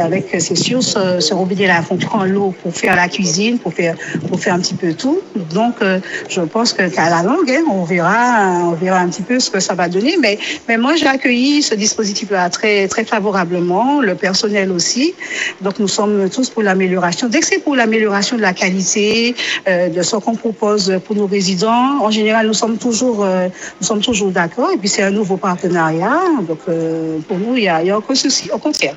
avec c'est sûr, ce, ce robinet-là, on prend l'eau pour faire la cuisine, pour faire, pour faire un petit peu tout. Donc euh, je pense que qu'à la longue, hein, on verra, on verra un petit peu ce que ça va donner. Mais, mais moi j'ai accueilli ce dispositif-là très, très favorablement, le personnel aussi. Donc nous sommes tous pour l'amélioration. Dès que c'est pour l'amélioration de la qualité, euh, de ce qu'on propose pour nos résidents, en général, nous sommes toujours, euh, nous sommes toujours d'accord. Et puis c'est un nouveau partenariat. Donc euh, pour nous, il n'y a, a, aucun souci, au contraire.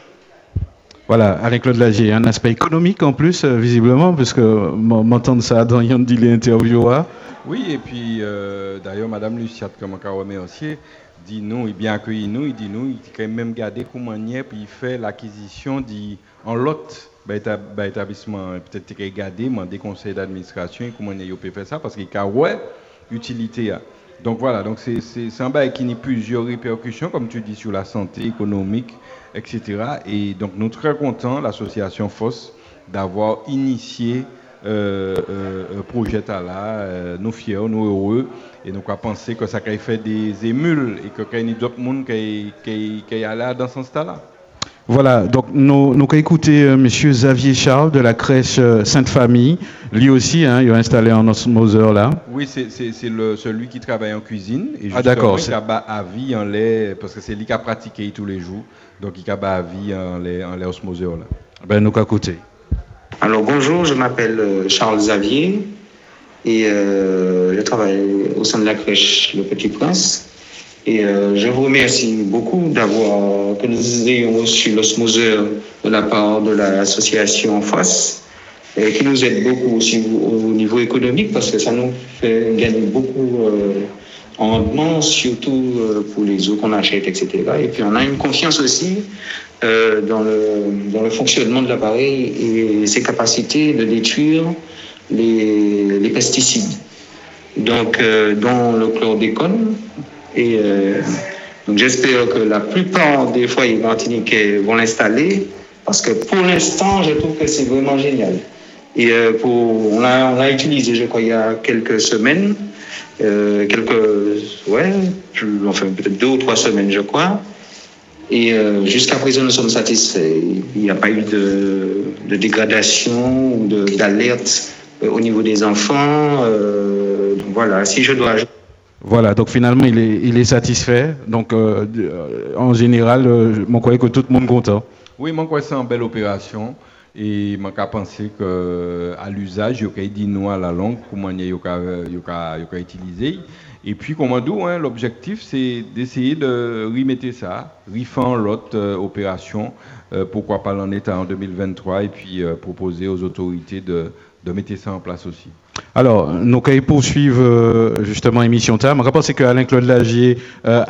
Voilà, avec Claude Lagier, un aspect économique en plus, visiblement, puisque m'entendre ça dans Yandy l'interviewer. Oui, et puis d'ailleurs, Madame Luciat, comme on remercier, dit nous, il bien accueilli il dit nous, il quand même gardé comment est, puis il fait l'acquisition en lot bah, bah, établissement, peut-être qu'il gardé, demander conseil d'administration, comment il peut faire ça, parce qu'il a ouais, utilité. Donc voilà, donc c'est un bail qui a plusieurs répercussions, comme tu dis, sur la santé économique, etc. Et donc nous sommes très contents, l'association FOS, d'avoir initié projet là, euh, nous fiers, nous heureux, et nous avons pensé que ça a fait des émules et que y a d'autres monde qui qui qui là dans ce stade-là. Voilà, donc nous, nous avons écouté M. Xavier Charles de la crèche Sainte-Famille. Lui aussi, hein, il a installé un osmoseur là. Oui, c'est celui qui travaille en cuisine. Et ah d'accord. Il a à vie en lait, parce que c'est lui qui a pratiqué tous les jours. Donc il a à vie en lait, en lait osmoseur là. Ben nous avons écouté. Alors bonjour, je m'appelle euh, Charles Xavier et euh, je travaille au sein de la crèche Le Petit Prince. Et euh, je vous remercie beaucoup d'avoir que nous ayons reçu l'osmoseur de la part de l'association FAS et qui nous aide beaucoup aussi au, niveau économique parce que ça nous fait gagner beaucoup en rendement, surtout pour les eaux qu'on achète, etc. Et puis on a une confiance aussi dans, le, dans le fonctionnement de l'appareil et ses capacités de détruire les, les pesticides. Donc, dans le chlordécone, et euh, donc j'espère que la plupart des foyers martiniquais vont l'installer parce que pour l'instant, je trouve que c'est vraiment génial. Et euh, pour, on l'a on utilisé, je crois, il y a quelques semaines, euh, quelques, ouais, enfin peut-être deux ou trois semaines, je crois. Et euh, jusqu'à présent, nous sommes satisfaits. Il n'y a pas eu de, de dégradation ou d'alerte euh, au niveau des enfants. Euh, donc voilà, si je dois voilà, donc finalement, il est, il est satisfait. Donc, euh, en général, euh, mon croyais que tout le monde est content. Oui, mon croyais que c'est une belle opération. Et je pense qu'à l'usage, il y a dit nous à la langue, comment il y a utilisé. Et puis, comme dit, hein, l'objectif, c'est d'essayer de remettre ça, refaire l'autre opération, pourquoi pas en état en 2023, et puis proposer aux autorités de, de mettre ça en place aussi. Alors, nous allons poursuivre euh, justement l'émission TAM. Je pense que Alain-Claude Lagier, euh,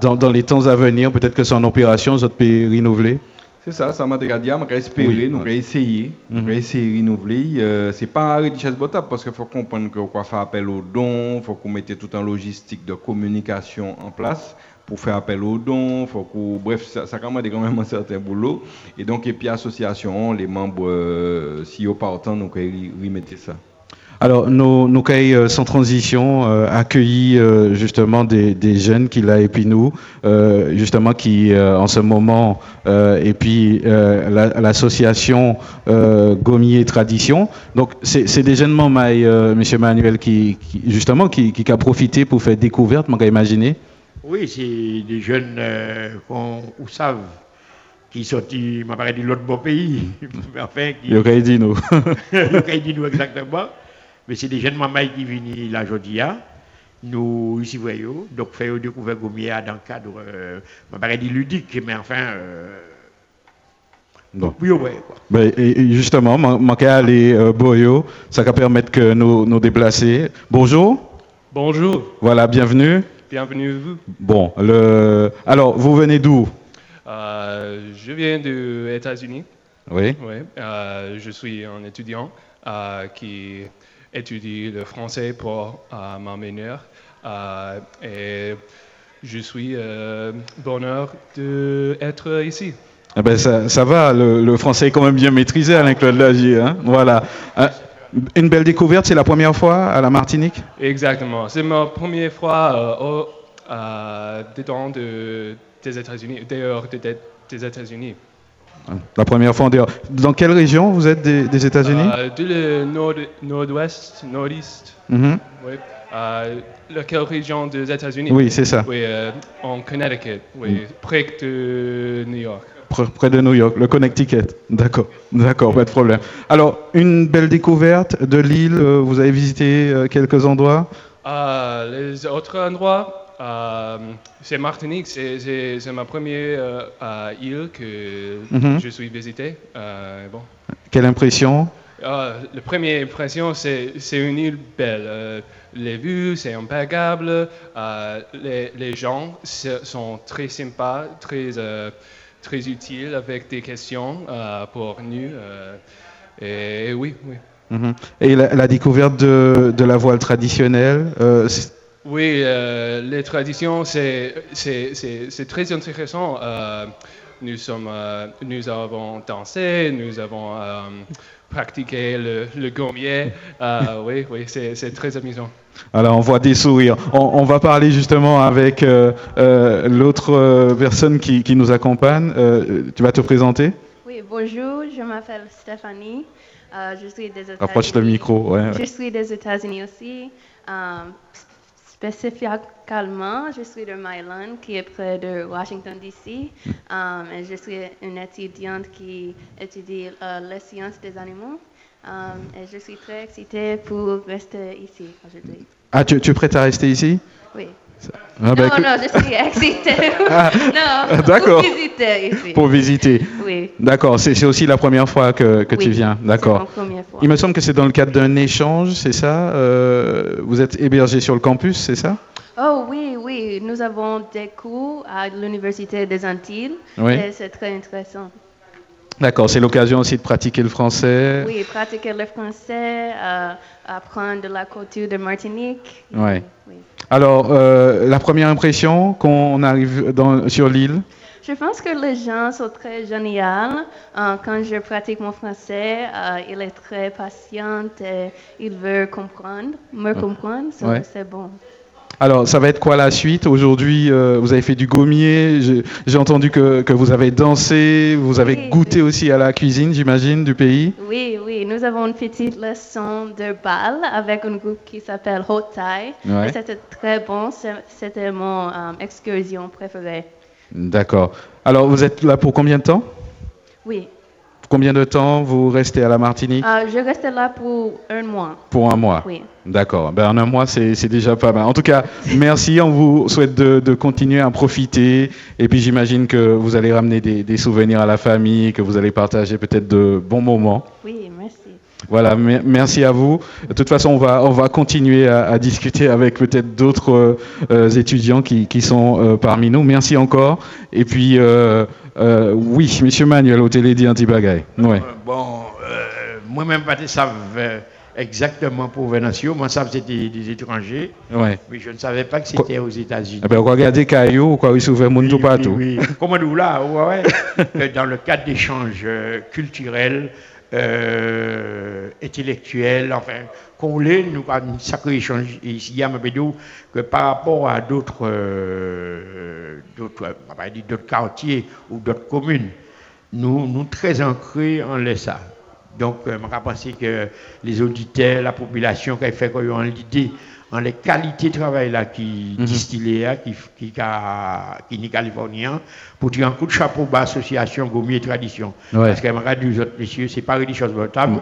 dans, dans, les temps à venir, peut-être que son opération, vous peut renouveler c'est ça, ça m'a dit, on va espérer, nous allons essayer, nous allons essayer de renouveler. Euh, c'est pas un richesse botable parce qu'il faut comprendre qu'on faire appel aux dons, il faut qu'on mette tout en logistique de communication en place pour faire appel aux dons, faut que, bref, ça, ça quand même un certain boulot. Et donc, et puis association, les membres, euh, si au partant, nous remettre ça. Alors, nos, nos euh, sans transition euh, accueilli euh, justement des, des, jeunes qui là et puis nous, euh, justement qui en ce moment et puis l'association Gommier Tradition. Donc, c'est des jeunes membres, Monsieur Manuel, qui, qui justement qui, qui, a profité pour faire découverte, m'a imaginer. Oui, c'est des jeunes qu'on savent qui sont sortis, m'a parlé de l'autre beau pays. enfin, qui. Yokai Dino, exactement. Mais c'est des jeunes mamans qui viennent là aujourd'hui. Nous, ici, voyons, donc, faire découvrir Gomia dans le cadre, euh, m'a dit ludique, mais enfin. Euh, donc, oui, ouais, quoi. Ben, et justement, manquer aller euh, Boyo, ça va permettre que nous nous déplacer. Bonjour. Bonjour. Voilà, bienvenue. Bienvenue vous. Bon, le... alors, vous venez d'où? Euh, Je viens des États-Unis. Oui. oui. Euh, je suis un étudiant euh, qui étudier le français pour euh, ma mineure. Euh, et je suis euh, bonheur d'être ici. Eh ben ça, ça va, le, le, français est quand même bien maîtrisé, Alain-Claude Lagier. Hein voilà. Une belle découverte, c'est la première fois à la Martinique? Exactement. C'est ma première fois au, dedans de, des États-Unis, dehors des États-Unis. La première fois en dehors. Dans quelle région vous êtes des, des États-Unis euh, nord, nord-ouest, nord-est. Mm-hmm. Oui. Euh, quelle région des États-Unis Oui, c'est ça. Oui, euh, en Connecticut, oui, mm. près de New York. Près de New York, le Connecticut. D'accord, d'accord, pas de problème. Alors, une belle découverte de l'île. Euh, vous avez visité quelques endroits? Les autres endroits? C'est Martinique, c'est ma première euh, île que mhm. je suis visité. Euh, bon. Quelle impression? La première impression, c'est une île belle. les vues, c'est impeccable. Les, les, gens sont très sympas, très, très utiles avec des questions pour nous. Et, oui, oui. Mhm. Et la, découverte de, de, la voile traditionnelle, oui, euh, les traditions, c'est très intéressant. Euh, nous, sommes, euh, nous avons dansé, nous avons pratiqué le, le gommier. oui, oui, c'est très amusant. Alors, on voit des sourires. On, va parler justement avec l'autre personne qui, qui, nous accompagne. tu vas te présenter? Oui, bonjour, je m'appelle Stéphanie. je suis des États-Unis. Approche le micro, ouais. Je suis des États-Unis aussi spécifiquement, je suis de Maryland, qui est près de Washington, D.C. Um, et je suis une étudiante qui étudie euh, les sciences des animaux. Um, et je suis très excitée pour rester ici aujourd'hui. Ah, tu, tu es prête à rester ici? Oui. Ah, bah, non, non, je suis excitée. Ah, non, d'accord. pour visiter ici. Pour visiter. Oui. D'accord, c'est aussi la première fois que, que tu viens. D'accord. Il me semble que c'est dans le cadre d'un échange, c'est ça Euh, Vous êtes hébergé sur le campus, c'est ça? Oh oui, oui, nous avons des cours à l'Université des Antilles Oui. et c'est très intéressant. D'accord, c'est l'occasion aussi de pratiquer le français. Oui, pratiquer le français, euh, apprendre de la culture de Martinique. Ouais. Oui. Alors, euh, la première impression qu'on arrive dans, sur l'île? Je pense que les gens sont très géniaux. Euh, quand je pratique mon français, euh, il est très patient et il veut comprendre, me comprendre, Ouais. c'est bon. Alors, ça va être quoi la suite Aujourd'hui, euh, vous avez fait du gommier. J'ai entendu que, que vous avez dansé. Vous avez Oui, goûté aussi à la cuisine, j'imagine, du pays. Oui, oui, nous avons une petite leçon de bal avec un groupe qui s'appelle Hot Thai. Ouais. C'était très bon, c'était mon euh, excursion préférée. D'accord. Alors, vous êtes là pour combien de temps? Oui, Combien de temps vous restez à la Martinique Euh, je restais là pour un mois. Pour un mois. Oui. D'accord. Ben, en un mois, c'est déjà pas mal. En tout cas, merci. On vous souhaite de, de continuer à en profiter. Et puis, j'imagine que vous allez ramener des, des souvenirs à la famille, que vous allez partager peut-être de bons moments. Oui, merci. Voilà, me- merci à vous. De toute façon, on va, on va continuer à, à discuter avec peut-être d'autres euh, euh, étudiants qui, qui sont euh, parmi nous. Merci encore. Et puis, euh, oui, Monsieur Manuel, au télé dit anti-bagaille. Ouais. Euh, Bon, euh, moi-même, pas savais euh, exactement pour Venancio. Moi, ça c'était des étrangers. Ouais. Mais je ne savais pas que c'était aux États-Unis. Eh ben, on va regarder Caillou, quoi, il s'ouvre monde tout partout. Oui, oui. Comment nous là, ouais, dans le cadre d'échanges culturels, euh, intellectuels, enfin, qu'on l'ait, nous avons un sacré échange ici à Mabédou, que par rapport à d'autres, euh, quartiers ou d'autres communes, nous, nous très ancrés en laissa. Donc, euh, je pense que les auditeurs, la population, qui fait qu'on a l'idée, en les qualités de travail là qui distillées, là, qui qui ca- qui ni californien, pour tirer un coup de chapeau bas association Gommier et Tradition. Ouais. Parce que je dis aux autres messieurs, c'est pas des choses notables.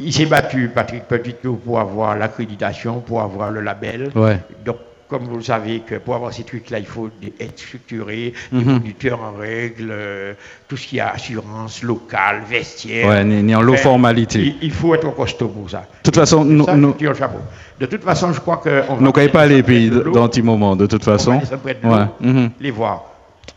Il s'est battu, Patrick Petitot, pour avoir l'accréditation, pour avoir le label. Ouais. Donc, comme vous le savez, que pour avoir ces trucs-là, il faut être structuré, des producteurs en règle, euh, tout ce qui est assurance locale, vestiaire. Ouais, ni- ni en Enfin, formalité. Il, il faut être costaud pour ça. De toute façon, nous, Ça, nous, je le chapeau. De toute façon, je crois que. on va caille pas les pays dans petit moment, de toute on va façon. l'eau, Ouais. mhm. Les voir.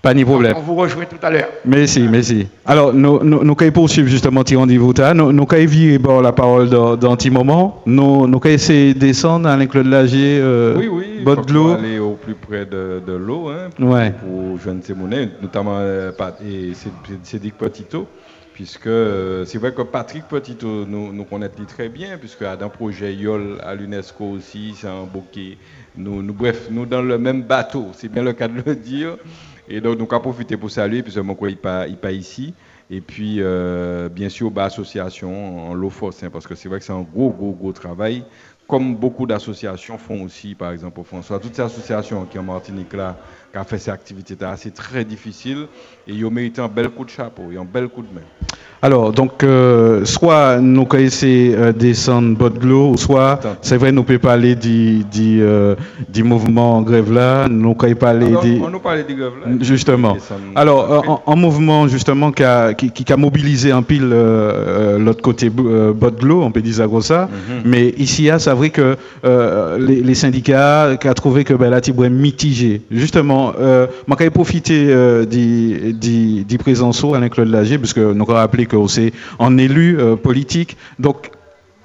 Pas ni problème. On vous rejoint tout à l'heure. Merci, merci. Alors, nous, nous, nous allons poursuivre justement petit rendez-vous. Nous, nous allons virer bon, la parole dans, dans un petit moment. Nous, nous allons essayer de descendre à l'inclus de l'AG, euh, Oui, oui, faut de l'eau. aller au plus près de, de l'eau hein, pour, Ouais. pour joindre ces monnaies, notamment euh, et Cédric Petito, puisque euh, c'est vrai que Patrick Petito nous, nous très bien, puisque dans le projet YOL à l'UNESCO aussi, c'est un bouquet. Nous, nous, bref, nous dans le même bateau, c'est bien le cas de le dire. Et donc, nous avons profité pour saluer, puisque mon coin, il pas, ici. Et puis, euh, bien sûr, bah, association en l'OFOS, hein, parce que c'est vrai que c'est un gros, gros, gros travail. Comme beaucoup d'associations font aussi, par exemple, au François. Toutes ces associations qui en Martinique là, qui ont fait ces activités, c'est très difficile. Et ils ont mérité un bel coup de chapeau et un bel coup de main. Alors, donc, euh, soit nous allons essayer de descendre bas de soit, c'est vrai, nous pouvons parler du, du, euh, du mouvement grève là, nous allons parler Alors, des... on nous parlait des grèves là. Justement. Alors, euh, en, en mouvement justement qui a, qui, qui a mobilisé un pile euh, euh, l'autre côté euh, l'eau, on peut dire ça comme ça. Mais ici, ah, c'est vrai que euh, les, les syndicats qui a trouvé que ben, la Tiboué mitigé. Justement, euh, profité euh, du, du, du présent saut Alain Claude Lagier, parce que nous avons rappelé que c'est en élu euh, politique. Donc,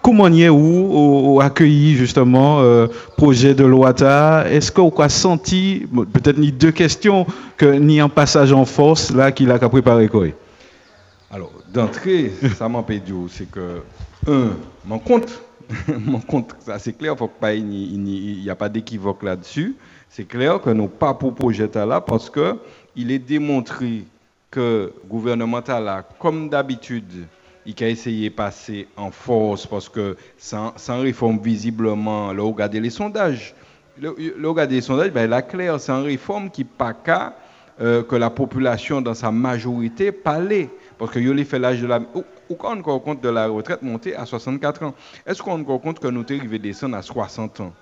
Comment y est ou accueilli justement euh, projet de loi ta Est-ce qu'on a senti peut-être ni deux questions que ni un passage en force là qu'il a qu'à préparer quoi? Alors, d'entrée, ça m'empêche de dire, c'est que, un, mon compte, mon compte, ça c'est clair, faut pas, il n'y a pas d'équivoque là-dessus. C'est clair que nous pas pour projet là parce que il est démontré que le gouvernement là, comme d'habitude, il a essayé de passer en force parce que sans, réforme visiblement, là, regardez les sondages. le, le des sondages, ben, la claire, c'est une réforme qui pas qu'à euh, que la population dans sa majorité parlait. Parce que yo fait l'âge de la... Ou, quand on compte de la retraite montée à 64 ans, est-ce qu'on compte que nous arrivés descendre à 60 ans?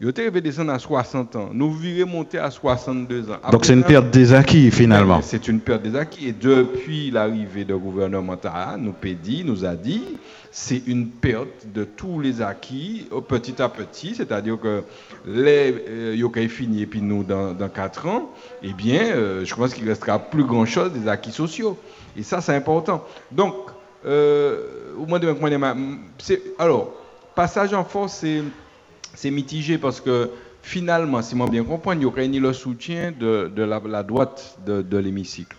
Yo t'es arrivé descendre à 60 ans. Nous virons monter à 62 ans. Donc c'est une perte des acquis finalement. C'est une perte des acquis. Et depuis l'arrivée du gouvernement Taha, nous dit, nous a dit, c'est une perte de tous les acquis petit à petit. C'est-à-dire que les euh, fini et puis nous dans, dans 4 ans, eh bien, euh, je pense qu'il restera plus grand chose des acquis sociaux. Et ça, c'est important. Donc, euh, au moins de alors, passage en force, c'est c'est mitigé parce que finalement, si moi bien comprends, il y aurait ni le soutien de, la, droite de, l'hémicycle.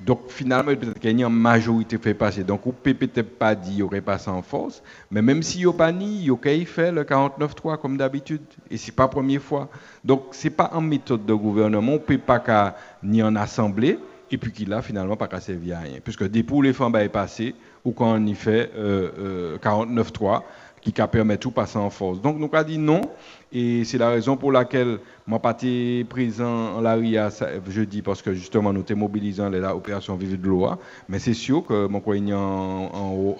Donc finalement, peut-être qu'il y a une majorité fait passer. Donc, on peut-être pas dire qu'il aurait passé en force, mais même si n'y a pas ni, il aurait fait le 49-3 comme d'habitude. Et ce n'est pas la première fois. Donc, ce n'est pas en méthode de gouvernement, on ne peut pas ni en assemblée, et puis qu'il a finalement pas qu'à servir à rien. Puisque des pour les femmes est passé, ou quand on y fait euh, 49-3, euh, qui a permis tout passer en force. Donc nous avons dit non, et c'est la raison pour laquelle moi pas été présent en la RIA jeudi, parce que justement nous étions mobilisant l'opération Vive de loi, mais c'est sûr que mon coin en,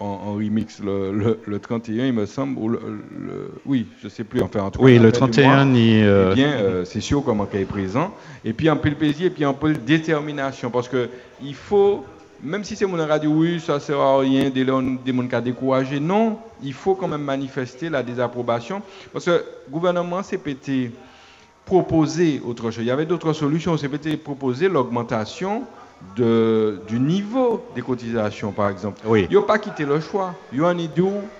en, remix le, le, 31, il me semble, ou le, oui, je ne sais plus, enfin en tout cas. Oui, le 31, ni, euh... eh bien, euh, c'est sûr que mon est présent, et puis un peu le plaisir, et puis un peu de détermination, parce que il faut même si c'est mon radio, oui, ça ne sert à rien, des gens qui découragé. Non, il faut quand même manifester la désapprobation. Parce que le gouvernement s'est pété proposer autre chose. Il y avait d'autres solutions. C'est peut-être proposer l'augmentation du niveau des cotisations, par exemple. Oui. Il a pas quitté le choix. Il a dit,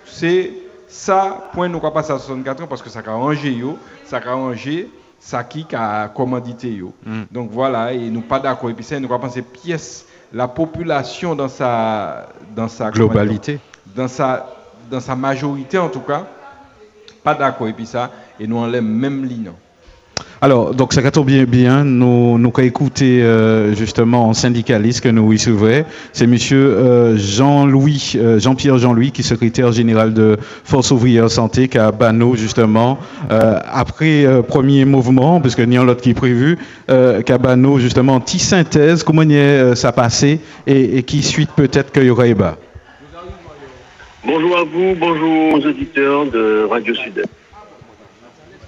c'est ça, point, nous ne pas à 64 ans parce que ça a arrangé, ça a arrangé ça qui a commandité. Mm. Donc voilà, et nous pas d'accord. Et puis ça, nous pas penser pièce la population dans sa, dans sa globalité, dans sa, dans sa majorité en tout cas, pas d'accord et puis ça, et nous en l'aime même ligne. Alors, donc ça tombe bien, bien. Nous, nous avons écouté euh, justement un syndicaliste que nous y souverains. C'est monsieur euh, Jean-Louis, euh, Jean-Pierre Jean-Louis, qui est secrétaire général de Force ouvrière santé, qui a Bano justement, après premier mouvement, parce qu'il y a un autre qui est prévu, Bano justement, petit synthèse, comment est ça passé et, qui suite peut-être qu'il y aura bas. Bonjour à vous, bonjour aux auditeurs de Radio Sud-Est.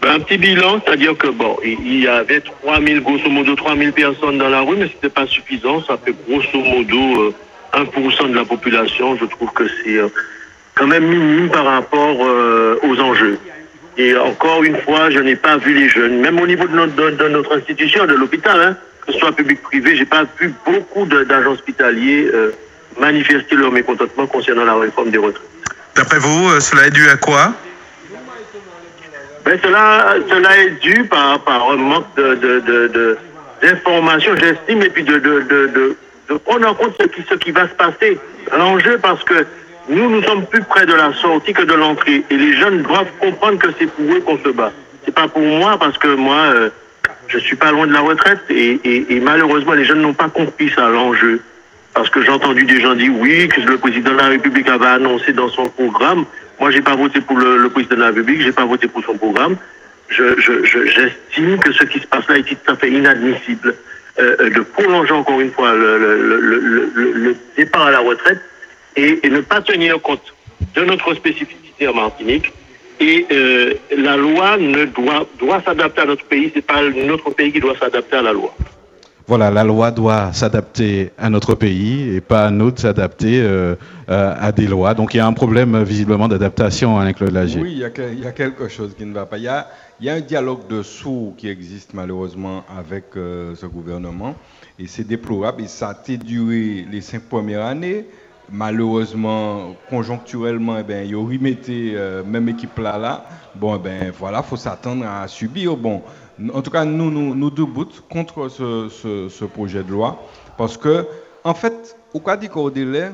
Un petit bilan, c'est-à-dire que bon, il y avait 3000, grosso modo 3000 personnes dans la rue, mais ce n'était pas suffisant. Ça fait grosso modo 1% euh, de la population. Je trouve que c'est euh, quand même minime par rapport euh, aux enjeux. Et encore une fois, je n'ai pas vu les jeunes, même au niveau de notre, institution, de l'hôpital, hein, que ce soit public-privé, j'ai pas vu beaucoup d'agents hospitaliers manifester leur mécontentement concernant la réforme des retraites. D'après vous, cela est dû à quoi? Mais cela, cela est dû par, par un manque d'informations, de, de, j'estime, et puis de, de, prendre en compte ce qui, ce qui va se passer. L'enjeu, parce que nous, nous sommes plus près de la sortie que de l'entrée. Et les jeunes doivent comprendre que c'est pour eux qu'on se bat. C'est pas pour moi, parce que moi, euh, je suis pas loin de la retraite. Et, et, et malheureusement, les jeunes n'ont pas compris ça, l'enjeu. Parce que j'ai entendu des gens dire oui, que le président de la République avait annoncé dans son programme. Moi, j'ai pas voté pour le, président de la République, j'ai pas voté pour son programme. J'estime que ce qui se passe là est tout à fait inadmissible. Euh, euh, de prolonger encore une fois le, départ à la retraite et, ne pas tenir compte de notre spécificité en Martinique. Et euh, la loi ne doit, doit s'adapter à notre pays, c'est pas notre pays qui doit s'adapter à la loi voilà, la loi doit s'adapter à notre pays et pas à nous de s'adapter euh, euh, à des lois. Donc il y a un problème visiblement d'adaptation avec le Lagier. Oui, il y, a, quelque chose qui ne va pas. Il y a, un dialogue de sourds qui existe malheureusement avec euh, ce gouvernement et c'est déplorable et ça a duré les cinq premières années. Malheureusement, conjoncturellement, eh ben, ils remetté même équipe là là. Bon, eh ben voilà, faut s'attendre à subir. Bon, en tout cas, nous, nous, nous debout contre ce, ce, projet de loi. Parce que, en fait, au cas du délai,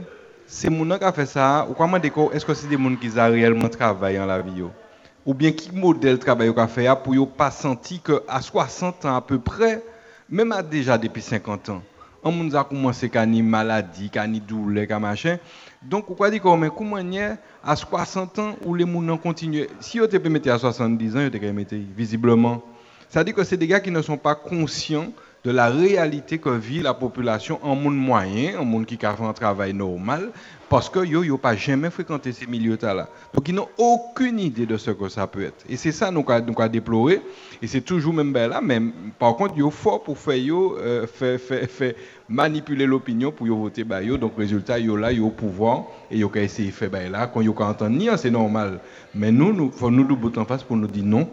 c'est gens qui ont fait ça, ou comment est-ce que c'est des gens qui ont réellement travaillé dans la vie Ou bien qui modèle de travail ont fait pour ne pas sentir qu'à 60 ans à peu près, même à déjà depuis 50 ans, on nous a commencé à une maladie, à une douleur, à machin. Donc, pourquoi dire mais comment à 60 ans où les gens continuent? Si on te mettre à 70 ans, on te mettre visiblement. Dit que c'est des gars qui ne sont pas conscients de la réalité que vit la population en monde moyen, en monde qui a fait un travail normal, parce que yo yo pas jamais fréquenté ces milieux là. Donc ils n'ont aucune idée de ce que ça peut être. Et c'est ça nous nous a déplorer et c'est toujours même ben là mais par contre yo fort pour faire yo euh, manipuler l'opinion pour yo voter bah yo donc résultat yo là yo au pouvoir et yo ka essayer faire bah là quand yo ka entendre c'est normal. Mais nous nous faut nous bout en face pour nous dire non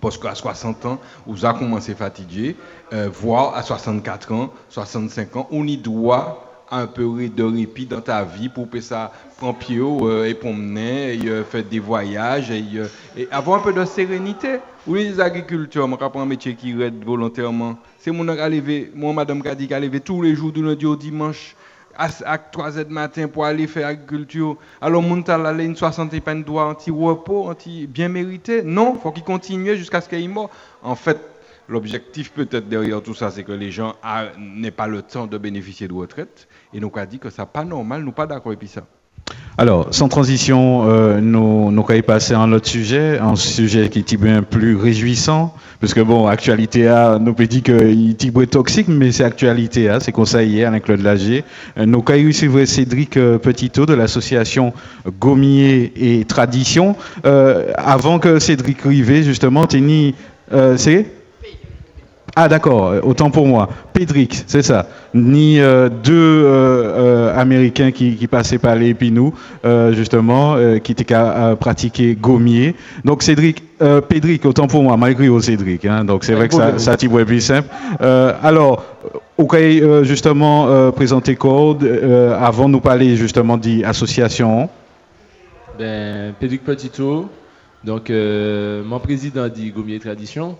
parce qu'à 60 ans, vous avez commencé fatigué, euh, voire à 64 ans, 65 ans, on y doit un peu de répit dans ta vie pour que ça prend pied euh, et promener, euh, faire des voyages et, euh, et, avoir un peu de sérénité. Oui, les agriculteurs, moi, un métier qui aide volontairement. C'est mon levé, moi, madame qui a tous les jours du lundi au dimanche à, 3 h du matin pour aller faire agriculture. Alors, mon aller une 60 pas droit anti-repos, anti bien mérité. Non, faut qu'il continue jusqu'à ce qu'il meure. En fait, l'objectif peut-être derrière tout ça, c'est que les gens n'aient pas le temps de bénéficier de retraite. Et nous a dit que ça pas normal, nous pas d'accord avec ça. Alors, sans transition, euh, nous, allons passer à un autre sujet, un sujet qui est bien plus réjouissant, parce que bon, actualité A, nous peut dire qu'il est toxique, mais c'est actualité A, c'est conseillé Alain Claude Lager. Euh, nous allons suivre Cédric euh, Petitot de l'association Gommier et Tradition. Avant que Cédric Rivet, justement, euh, c'est ah d'accord, euh, autant pour moi. Pédric, c'est ça. Ni euh, deux euh, Américains qui, passaient par les justement, qui étaient à pratiquer gommier. Donc Cédric, Pédric, autant pour moi, malgré au Cédric. Hein, donc c'est vrai que ça, ça t'y plus simple. alors, ok, justement, présenter Code, avant de nous parler justement d'association. Ben, Pédric Petito, donc mon président dit Gommier Tradition.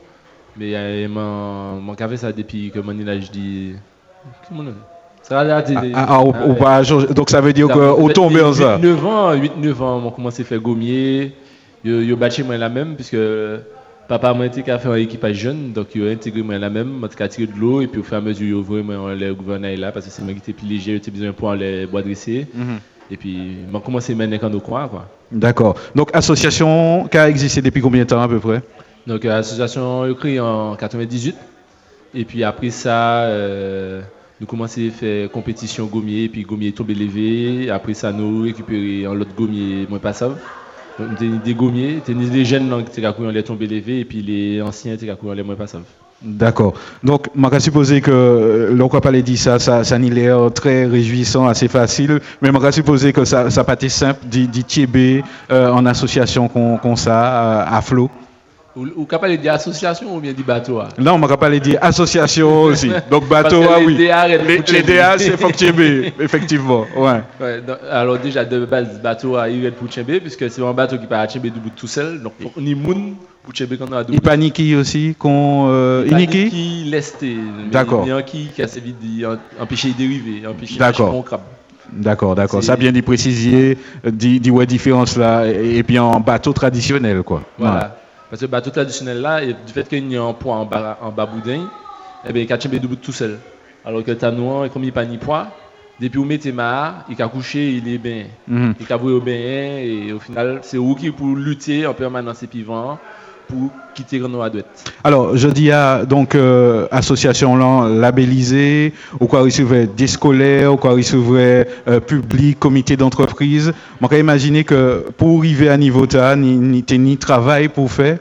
Mais euh, mon, mon café, ça depuis que mon âge dit. Ça a ah, ah, ah, donc ça veut dire qu'au tomber en ça 9 ans, 8-9 ans, on commencé à faire gommier. Yo bâti moi la même, puisque papa m'a été fait un équipage jeune, donc il a intégré moi la même, m'a tiré de l'eau, et puis au fur et à mesure, il a ouvert le gouvernement là, parce que c'est moi qui était plus léger, j'ai besoin pour les bois dressés. Mhm. Et puis, m'a commencé à mener quand nous croit, quoi. D'accord. Donc, association qui a existé depuis combien de temps à peu près? Donc l'association est créée en 98. Et puis après ça, euh, nous commençons à faire compétition gommier, puis gommier tombé levé. Après ça, nous récupérons un autre gommier moins passable. Donc des gommiers, des jeunes qui ont les tombés levés et puis les anciens qui ont les moins passables. D'accord. Donc, je vais supposer que euh, l'on n'a pas dit ça, ça, ça n'a l'air très réjouissant, assez facile, mais je vais supposer que ça n'a pas été simple d'y euh, en association comme ça, à flot. Ou capable de dire association ou bien dit bateau hein? Non, on m'a capable de dire association aussi. Donc bateau, ah oui. Les DA, c'est Fokchembe, effectivement. Ouais. ouais alors déjà, de base, bateau, il est pour Tchembe, puisque c'est un bateau qui part à debout tout seul. Donc on y moun pour Tchembe quand on a. Il panique aussi, qu'on. Euh, Iniki? qui lesté. D'accord. Il y a qui qui a vite empêcher de dériver, empêcher de crabe. D'accord, d'accord. Ça bien dit préciser, dit ouais différence là, et puis en bateau traditionnel quoi. Voilà. Parce que le bateau traditionnel là, du fait qu'il y a un poids en bas, en bas boudin, eh bien, il a debout tout seul. Alors que le tanouan, comme il n'y a pas ni poids, depuis où mettez ma, il a couché, il est bien. Mhm. Il a au bien, et au final, c'est où qui pour lutter en permanence et vivant pour quitter Grenoble Alors, je dis à donc euh, association là labellisée, au quoi recevait des scolaires, au quoi recevait euh, public, comité d'entreprise. On peut imaginer que pour arriver à niveau ta, ni, ni, ni travail pour faire.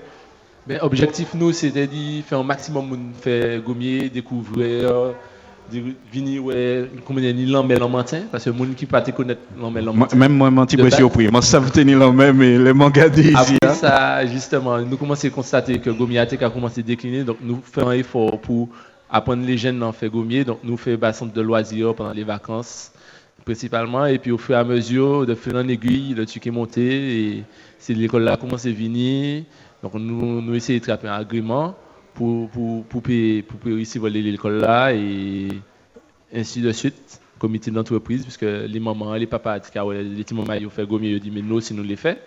Ben, objectif nous, c'était de faire un maximum de faire gommier, découvrir venir ouais comment dire l'emmène en matin parce que monde qui pas te connaître l'emmène en matin même moi petit peu surpris moi ça tenir l'emmène mais les mangas ici après hein. ça justement nous commençons à constater que Gomiatek a commencé à décliner. Donc nous faisons un effort pour apprendre les jeunes à faire Gomier donc nous faisons un centre de loisirs pendant les vacances principalement. Et puis au fur et à mesure de faire en aiguille le truc est monté et c'est l'école là commence à venir. Donc nous nous essayons de trapper un agrément pour, pour, pour, payer, pour réussir à l'école là et ainsi de suite, comité d'entreprise, puisque les mamans, les papas, les petits mamans, ils font gommier, ils disent mais nous, si nous les fait.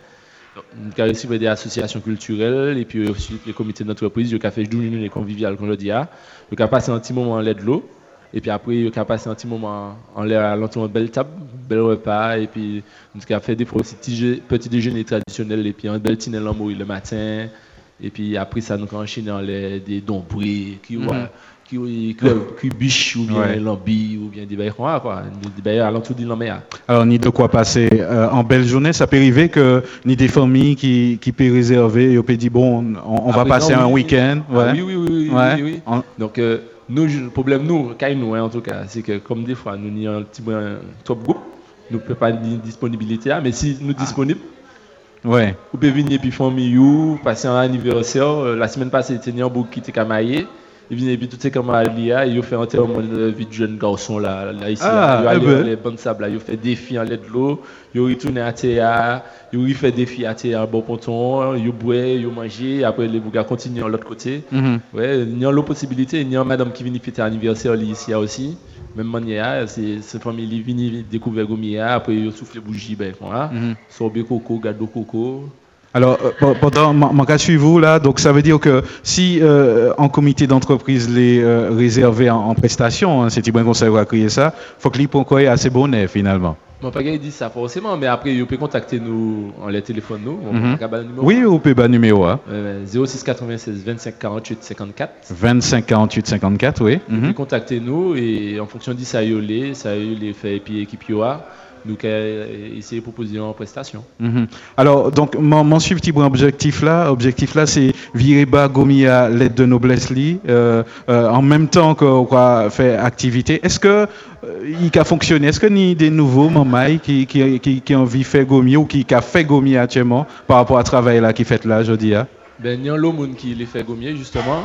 Donc, nous avons des associations culturelles et puis ensuite les comités d'entreprise, ils ont fait nous les conviviales, comme je dis, ils ont passé un petit moment en l'air de l'eau. Et puis après, ils ont passé un petit moment en l'air à l'entour belle table, bel repas. Et puis, nous avons fait des petits, déjeuners traditionnels et puis un bel tiner le matin. Et puis après ça, nous enchaîner dans les, des dombrés, qui, ouais, qui, qui, qui, biche ou bien Ouais. lambi ou bien des bails comme ça, quoi. Des bails à l'entour. Alors, ni de quoi passer euh, en belle journée. Ça peut arriver que ni des familles qui, qui peuvent réserver, ils peuvent dire, bon, on, on va passer un week-end. Ah ouais. oui, oui, oui, oui, Ouais. oui, oui. En- Donc, euh, nous, le problème, nous, quand nous, hein, en tout cas, c'est que comme des fois, nous avons un petit peu un top groupe, nous ne pouvons pas disponibilité, hein, mais si nous disponibles, Ouais. vous pouvez venir puis famille ou passer un anniversaire. Euh, La semaine passée, c'était beaucoup qui était camaillé. Il venait puis tout ces camarades là, il a fait un enterrement de vie de jeune garçon là, là ici. Ah, là. Il a eh allé dans les bancs de sable là, il a fait des filles en lait de l'eau, il a retourné à Théa, il a fait des filles à Théa, bon ponton, il a boit, il a mangé, après les bougas continuent de l'autre côté. Mhm. Ouais, il y a l'autre possibilité, il y a madame qui vient fêter anniversaire ici aussi. Même manière, c'est cette famille qui vient découvrir Gomia, après il a soufflé bougie, ben voilà. Mhm. Sorbet coco, gâteau coco. Alors, euh, pe- pendant mon cas suivant là, donc ça veut dire que si euh, en comité d'entreprise les euh, réservé en, en prestation, hein, c'est bien qu'on va créer ça, faut que l'hypocrisie est assez bonnet finalement. Mon il dit ça forcément, mais après, il peut contacter nous en les téléphones nous. On Mhm. peut avoir le numéro. Oui, hein. 06 96 25 48 54. 25 48 54, oui. Vous Mhm. pouvez contacter nous et en fonction de ça, il ça il fait et puis équipe Qu'à essayer de proposer en prestation. Mhm. Alors, donc, mon, mon petit objectif là, objectif là, c'est virer bas Gomia l'aide de noblesse li, euh, euh, en même temps qu'on va faire activité. Est-ce que euh, il a fonctionné? Est-ce que ni des nouveaux mamans qui qui qui qui ont envie de faire Gomia ou qui qui a fait Gomia actuellement par rapport à travail là qui fait là, je dis hein? Ben, il y a l'homme qui les fait gommier, justement.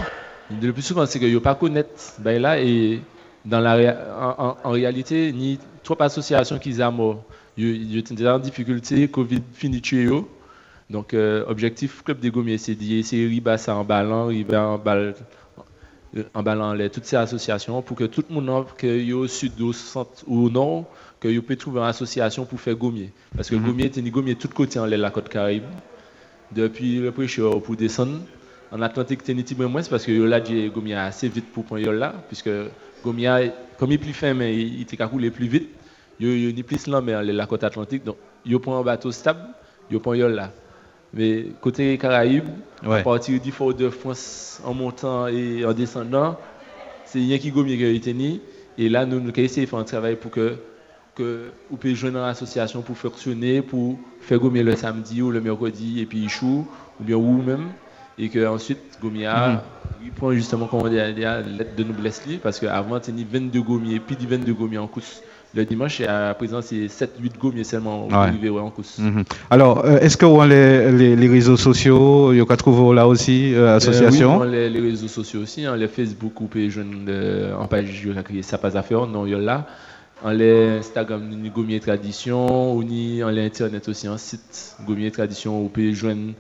Le plus souvent, c'est que ne pas connaître ben là et dans la en, en- en réalité, ni trop associations qui sont en difficulté, Covid fini tuer eux. Donc, euh, objectif Club des Gommiers, c'est d'essayer de ça en ballant, en balle, euh, en ballant les, toutes ces associations pour que tout le monde, que au sud, au centre ou au nord, que peut trouver une association pour faire Gommier. Parce que Mhm. Gommier, c'est ni Gommier tout côté en l'air la côte Caraïbe depuis le prêcheur pour descendre en Atlantique t'es petit peu moins c'est parce que là Gomia assez vite pour prendre là puisque Gomia comme il est plus fin mais il couler plus vite yo ni plus lent mais la côte Atlantique donc yo prend un bateau stable yo prend yo là. Mais côté Caraïbes Ouais. à partir du fort de France en montant et en descendant c'est rien qui Gomia qui et là nous nous avons essayé de faire un travail pour que que vous pouvez joindre une association pour fonctionner, pour faire gommer le samedi ou le mercredi et puis chou, ou bien ou même, et que ensuite Gomia, Mhm. il prend justement comme on dit, la lettre de noblesse parce qu'avant il y a 22 gommiers, puis du 22 gommiers en course. Le dimanche, et à présent, c'est 7-8 gommiers seulement Ouais. arrivés ouais, en course. Mhm. Alors, euh, est-ce que on les, les, les réseaux sociaux, il y a trouver là aussi euh, Euh, association? oui, on les, les réseaux sociaux aussi, hein, les Facebook, vous pouvez joindre euh, en page, ça pas à faire, non, il y a là. En les Instagram, ni Gommier Tradition, ou ni en les Internet aussi, un site Gommier Tradition, vous pouvez joindre,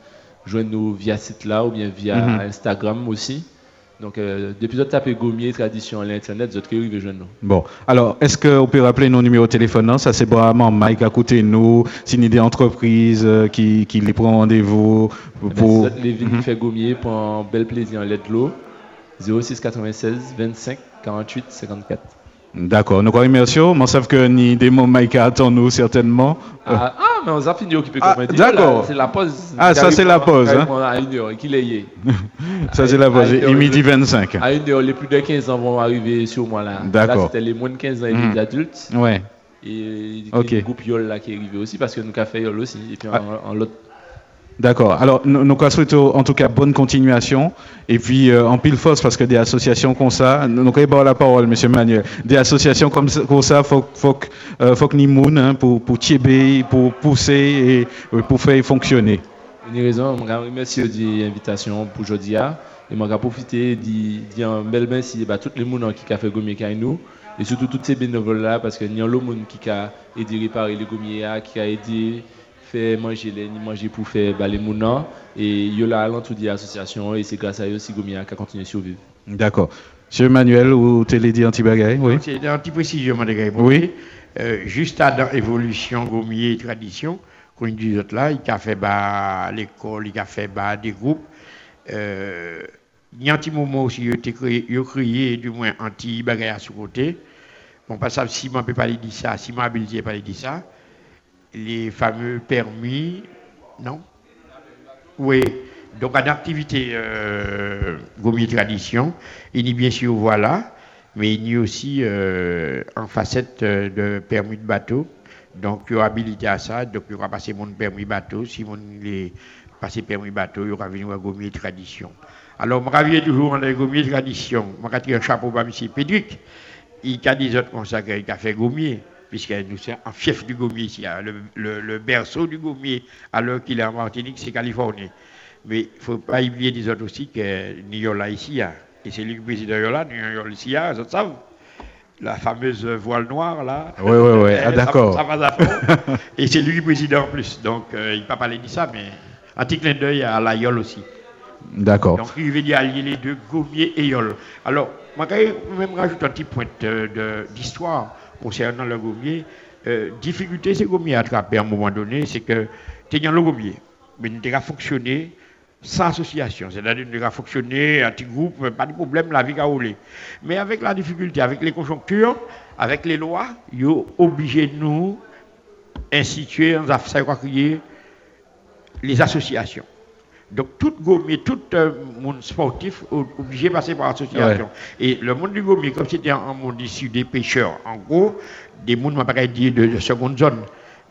joindre nous via site là, ou bien via Mhm. Instagram aussi. Donc, euh, depuis que vous tapez Gommier Tradition en l'Internet, vous arriver joindre nous. Bon, alors, est-ce qu'on peut rappeler nos numéros de téléphone non? Ça, c'est vraiment Mike à côté de nous. C'est une des entreprises euh, qui, qui les prend rendez-vous Eh ben, pour. les venir faire Gommier pour un bel plaisir en l'aide de l'eau, 06 96 25 48 54. D'accord, nous remercions. Mais on sait que ni des mots Mike attend nous certainement. Ah, ah, mais on a fini occupé Ah, d'accord. C'est la pause. Ah, ça, c'est la pause, hein. À une heure, qu'il est. Ça, c'est la pause. Et midi le- 25. À une heure, les plus de 15 ans vont arriver sur moi là. D'accord. Là, c'était les moins de 15 ans et les adultes. Ouais. Et il y a Ok. le groupe YOL là qui est arrivé aussi parce que nous avons fait YOL aussi. Et puis Ah. en, en l'autre. D'accord. Alors, nous, nous souhaitons en tout cas bonne continuation. Et puis, euh, en pile force, parce que des associations comme ça, nous nous avons la parole, monsieur Manuel. Des associations comme, ça- comme ça, faut, faut, que, euh, faut que nous hein, pour, pour tiéber, pour pousser et euh, pour faire fonctionner. Une raison, je remercie de l'invitation pour aujourd'hui. Et je profiter de dire un bel merci à tous les gens qui ont fait Gomier avec nous. Et surtout tous ces bénévoles là, parce qu'il y a le monde qui a aidé à réparer les Gomiers, qui a aidé faire manger les ni manger pour faire bah, les mounans. Et il y a là l'entour de l'association et c'est grâce à eux aussi Gomier qui a continué à survivre. D'accord. Monsieur Manuel, ou t'es dit anti-bagaille, oui. C'est un petit précision, madame Oui. Euh, juste à dans évolution Gommier et tradition, qu'on dit autres là, il a fait bah, l'école, il a fait bah, des groupes. Euh, il y a un petit moment aussi, il a créé, du moins anti bagaille à ce côté. Bon, pas ça, si je ne peux pas dire ça, si ma habilité pas dire ça, les fameux permis, non? Oui, Donc, en activité euh, Tradition, il y a bien sûr voilà, mais il y a aussi euh, en facette euh, de permis de bateau. Donc, il y a habilité à ça, donc il y aura passé mon permis bateau. Si mon est passé permis bateau, il y aura venu à Gommier Tradition. Alors, je reviens toujours en Gommier Tradition. Je vais un chapeau pour M. Pédric. Il a des autres consacrés qui a fait Gommier puisque nous sommes en fief du Gommier ici, hein. le, le, berceau du Gommier, alors qu'il est en Martinique, c'est Californie. Mais il ne faut pas oublier des autres aussi que là ici, hein. et c'est lui le président nous sommes ici, hein, vous savez la fameuse voile noire là. Oui, oui, oui, ah, d'accord. et c'est lui le président en plus, donc euh, il ne peut pas parler de ça, mais un petit clin d'œil à la Yole aussi. D'accord. Donc il veut dire allier les deux, Gommier et Yole. Alors, je vais même rajouter un petit point d'histoire concernant le gommier, euh, difficulté, c'est gommier attrapé à un moment donné, c'est que tu le gommier, mais il ne fonctionner sans association, c'est-à-dire qu'il ne fonctionner un petit groupe, pas de problème, la vie a roulé. Mais avec la difficulté, avec les conjonctures, avec les lois, ils sont obligés de nous instituer, les associations. Donc, tout gommier, tout euh, monde sportif obligé de passer par l'association. Et le monde du gommier, comme c'était un monde issu des pêcheurs, en gros, des mondes, on dire, de, seconde zone,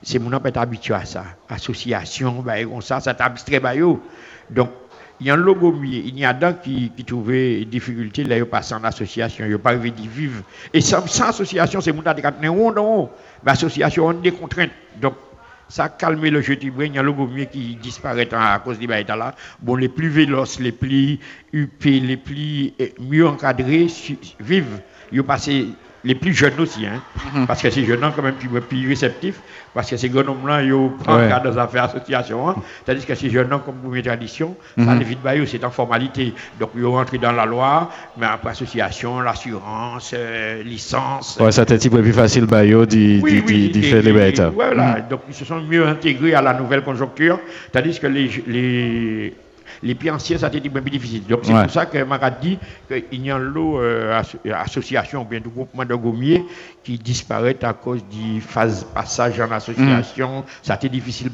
c'est mon pas habitué à ça. Association, bah, ça, ça abstrait bah, Donc, il y a un logo il y a d'un qui, qui trouvait des difficultés, là, il passe en association, il pas arrivé d'y vivre. Et sans, association, c'est mon non, L'association a des contraintes. Donc, ça a calmé le jeu Il y a le gommier qui disparaît à cause des là. Bon, les plus véloces, les plus huppés, les plus eh, mieux encadrés vivent. Ils passé les plus jeunes aussi, hein, mhm. parce que ces jeunes quand même sont plus réceptifs, parce que ces jeunes là ils prennent ouais. dans affaires association, hein, tandis que ces jeunes comme pour mes traditions, ça mhm. évite c'est en formalité. Donc ils rentrent dans la loi, mais après association, l'assurance, euh, licence. Ouais, ça type plus facile bah, d'y faire les bêtes? Voilà, donc ils se sont mieux intégrés à la nouvelle conjoncture, tandis que les, les les pieds anciens, ça a été plus difficile. Donc c'est pour ça que m'a dit qu'il y a un lot d'associations ou bien de groupement de gommiers qui disparaît à cause du phase passage en association. Mm. Ça a été difficile.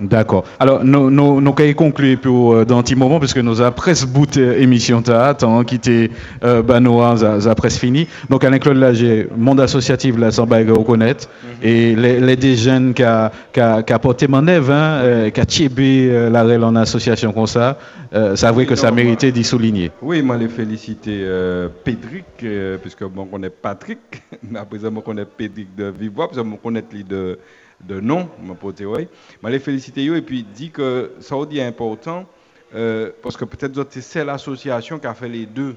D'accord. Alors, nous, nous, nous conclure pour, euh, dans un petit moment, parce que nous avons presque bouté émission théâtre, hein, qui était euh, Banois, ça presque fini. Donc, Alain-Claude Lager, monde associatif, là, sans reconnaître. Mm-hmm. Et les, les des jeunes qui ont porté mon œuvre, hein, euh, qui a tiébé euh, la en association comme ça, euh, c'est vrai que ça méritait d'y souligner. Oui, moi, les féliciter euh, Pédric, puisque bon, on connaît Patrick, mais après ça, on connaît Pédric de Vivois, que on connaît lui de, de nom, mon oui. Je les féliciter et puis dit que ça aussi important, parce que peut-être c'est l'association qui a fait les deux,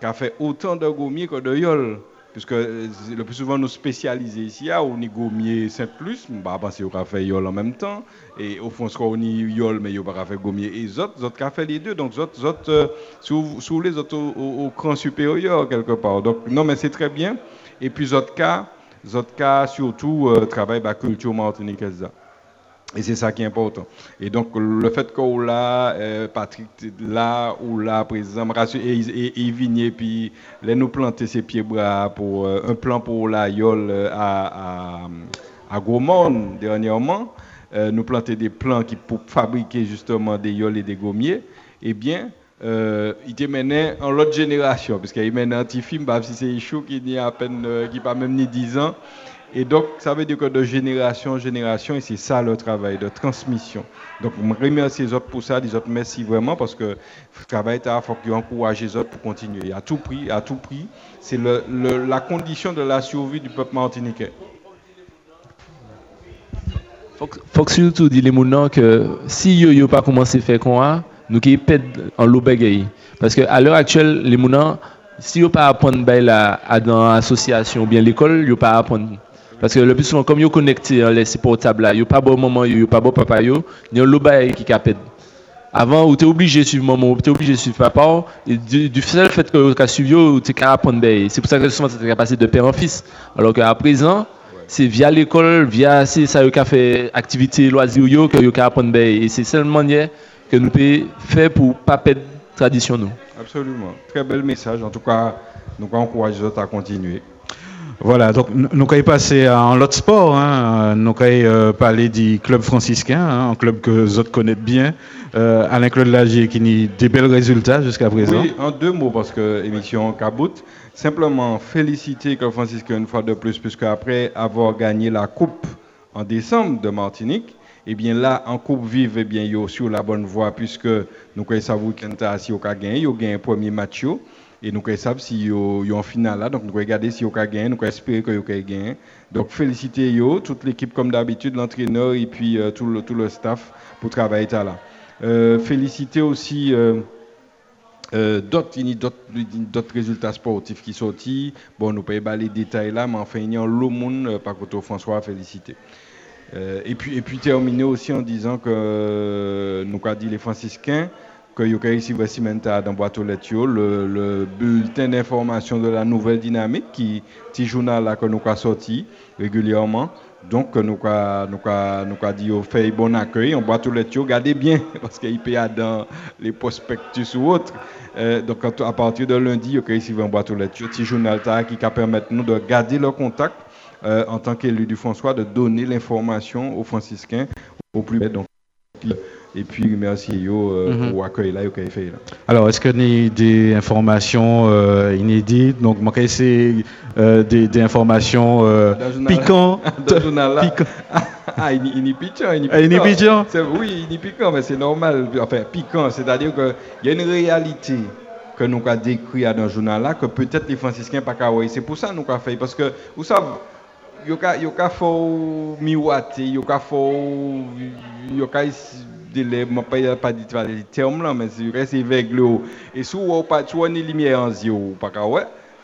qui a fait autant de gommiers que de yol puisque euh, le plus souvent nous spécialisons ici, au Gommier Saint-Plus, on va au café Yol en même temps, et au fond, on ni Yol, mais il n'y a pas fait Gommier, et autres, les autres fait les deux, donc autres, autres euh, sous, les autres au, cran supérieur quelque part. Donc, non, mais c'est très bien. Et puis, cas, les autres cas surtout, euh, travaillent la culture martiniquaise. Et c'est ça qui est important. Et donc, le fait qu'on l'a, euh, Patrick, là ou là, président, et, et, et puis nous planter ses pieds-bras pour euh, un plan pour la YOL euh, à, à, à dernièrement, nous planter des plans qui, pour fabriquer justement des YOL et des gommiers, eh bien, il te mené en l'autre génération, parce qu'il mène un petit film, bah, si c'est chaud, qui n'y a à peine, qui pas même ni 10 ans, et donc, ça veut dire que de génération en génération, et c'est ça le travail de transmission. Donc, je remercie les autres pour ça, les autres merci vraiment, parce que le travail, il faut qu'ils encouragent les autres pour continuer. À tout prix, à tout prix, c'est la condition de la survie du peuple martiniquais. Faut, faut surtout dire les gens que si yo yo pas commencé à faire quoi, nous qui pète en l'eau Parce qu'à l'heure actuelle, les gens, si yo pas apprendre dans l'association ou bien l'école, yo pas apprendre parce que le plus souvent, comme ils sont connectés à les portables là, ils pas bon maman, ils pas bon papa, il y a un lobaï qui capte. Avant, tu es obligé de suivre maman, tu es obligé de suivre papa, et du, seul fait que tu as suivi, tu es capable C'est pour ça que souvent, es passé de père en fils. Alors qu'à présent, c'est via l'école, via ça qui fait activité loisir que es apprendre. Et c'est seule manière que nous pouvons faire pour ne pas perdre tradition. Absolument. Très bel message. En tout cas, nous encourageons à continuer. Voilà, donc nous allons passer en l'autre sport, hein, nous allons parler du club franciscain, hein, un club que vous connaissez bien, euh, Alain-Claude Lagier qui a des bels résultats jusqu'à présent. Oui, en deux mots, parce que émission Kabout, simplement féliciter le club franciscain une fois de plus, puisque après avoir gagné la coupe en décembre de Martinique, eh bien là, en Coupe Vive, eh bien, yo sur la bonne voie, puisque nous connaissons savoir qu'il si a gagné, il a gagné un premier match. Et nous savons si yo en finale là, donc nous regarder si yo a gagné, nous espérer que yo a gagné. Donc féliciter yo, toute l'équipe comme d'habitude, l'entraîneur et puis euh, tout, le, tout le staff pour travailler là. Euh, féliciter aussi euh, euh, d'autres résultats sportifs qui sont sortis. Bon, nous pouvons pas les détails là, mais enfin, il y a le monde par contre François féliciter. Euh, et, puis, et puis terminer aussi en disant que nous avons dit les franciscains que ici voici dans boîte aux le, le bulletin d'information de la nouvelle dynamique qui petit journal que nous avons sorti régulièrement. Donc nous avons nous nous dit au fait bon accueil. On boîte aux lettres regardez bien parce qu'il peut dans les prospectus ou autres. Euh, donc à partir de lundi y ici un boîte aux lettres petit journal qui permet nous de garder le contact euh, en tant qu'élu du François, de donner l'information aux franciscains au plus vite. Donc, et puis merci yo euh, mm -hmm. pour l'accueil là, fait là. Alors, est-ce que y a des informations euh, inédites? Donc, moi, c'est euh, des, des, informations euh, piquantes. ah, il, il, il piquant, il est ah, piquant. Oui, il est piquant, mais c'est normal. Enfin, piquant, c'est-à-dire qu'il y a une réalité que nous avons décrit dans le journal là, que peut-être les franciscains pas qu'à C'est pour ça que nous avons fait. Parce que, vous savez, yo ka fo miwate yo ka fo yo ka délai m'a pas pas dit les termes là mais c'est reste aveugle et sous ou pas tu vois ni lumière en yeux pas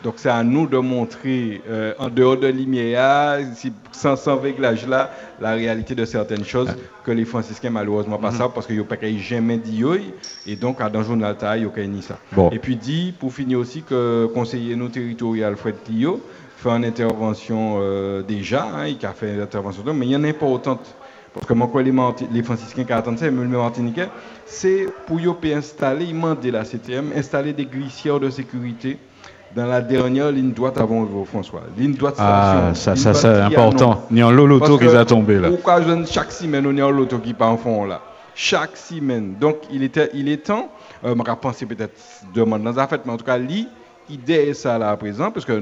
donc c'est à nous de montrer euh, en dehors de lumière si, sans sans réglage là la réalité de certaines choses que les franciscains malheureusement pas ça parce que yo pas jamais dit et donc à dans journal ta yo ni ça bon. et puis dit pour finir aussi que conseiller nous territorial Fred Clio fait une intervention euh, déjà, hein, il a fait une intervention, mais il y en a pas autant. Parce que moi, les, les franciscains qui attendent ça, même les martiniquais, c'est pour eux installer, demander la CTM, installer des glissières de sécurité dans la dernière ligne droite avant François. Ligne droite Ah, ça, ça c'est important. Il y a un loto qui a tombé là. Pourquoi chaque semaine, on a un loto qui part en fond là Chaque semaine. Donc, il, était, il est temps, euh, je vais penser peut-être demain dans la fête, mais en tout cas, lui, idée ça là à présent, parce que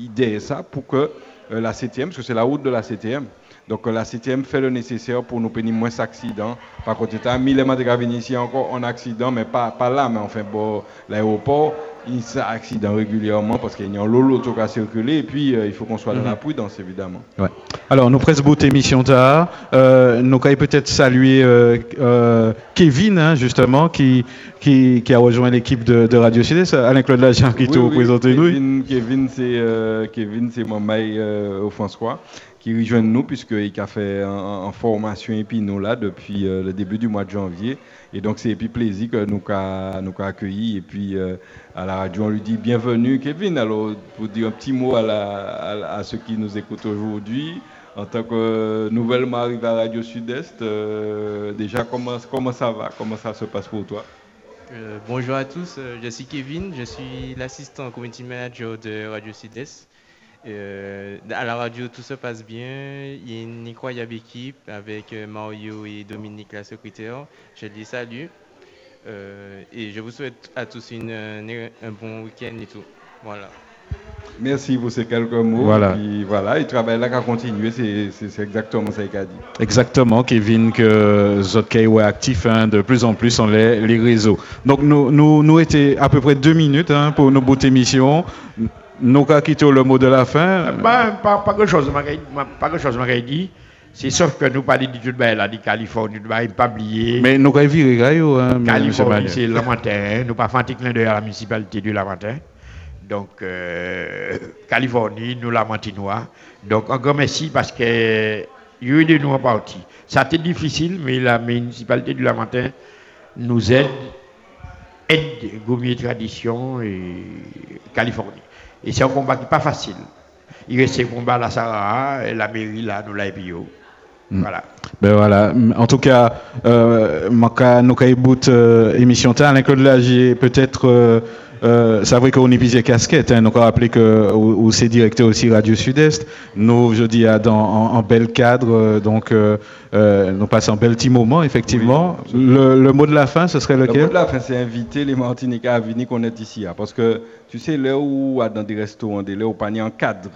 idée ça pour que euh, la CTM, parce que c'est la route de la CTM, donc la CTM fait le nécessaire pour nous pénir moins d'accidents. Par contre, il y a mille de ici encore un accident, mais pas, pas là, mais enfin, bon, l'aéroport, il y a accident régulièrement parce qu'il y a un lolo qui a circulé et puis euh, il faut qu'on soit dans la mhm. prudence évidemment. Ouais. Alors nous presque bout émission tard, euh, nous allons peut-être saluer euh, Kevin hein, justement qui, qui, qui, a rejoint l'équipe de, de, Radio Sud Alain Claude Lajan qui oui, t'a présenté nous. Kevin c'est Kevin c'est mon mail François qui rejoint nous puisqu'il a fait en, formation et puis nous là depuis le début du mois de janvier et donc c'est puis plaisir que nous avons accueilli et puis à la radio. On lui dit bienvenue, Kevin. Alors, pour dire un petit mot à, ceux qui nous écoutent aujourd'hui, en tant que nouvellement arrivé à Radio Sud-Est, euh, déjà, comment, ça va? Comment ça se passe pour toi? Euh, Bonjour à tous, euh, je suis Kevin, je suis l'assistant community manager de Radio Sud-Est. Euh, à la radio, tout se passe bien. Il y a une incroyable équipe avec Mario et Dominique, la secrétaire. Je les salue. Euh, et je vous souhaite à tous une, un bon week-end et tout. Voilà. Merci pour ces quelques mots. Voilà. Et voilà, il travaille là qu'à continuer, c'est exactement ça qu'il a dit. Exactement, Kevin, que Zotkei est actif hein, de plus en plus sur les, les, réseaux. Donc, nous, nous, nous étions à peu près deux minutes hein, pour nos bouts émission. Nous avons quitté le mot de la fin. Pas, pas, pas quelque chose, pas quelque chose, dit. C'est sauf que nous parlons de ben, la Californie, nous ne pas oublier. Mais nous avons vu hein, Californie, c'est Lamantin. Nous pas fait clin d'œil à la municipalité de Lamantin. Donc, euh, Californie, nous Lamantinois. Donc, un grand merci parce que il y a eu nous en partie. Ça a été difficile, mais la municipalité de Lamantin nous aide, aide Gommier Tradition et Californie. Et c'est un combat qui n'est pas facile. Il reste un combat à la Sahara, et la mairie là, nous l'a Mm. Voilà. Ben voilà. En tout cas, euh, nous avons euh, émission Alain Claude Lagier, peut-être euh, c'est vrai qu'on est plusieurs casquettes. Hein, donc on rappelé que ou, c'est directeur aussi Radio Sud-Est. Nous, je dis, dans, en, bel cadre, euh, donc euh, euh, nous passons un bel petit moment, effectivement. le, le, mot de la fin, ce serait lequel Le mot de la fin, c'est inviter les Martiniquais à venir qu'on est ici. Hein, parce que, tu sais, là où, dans des restaurants, là où on en cadre,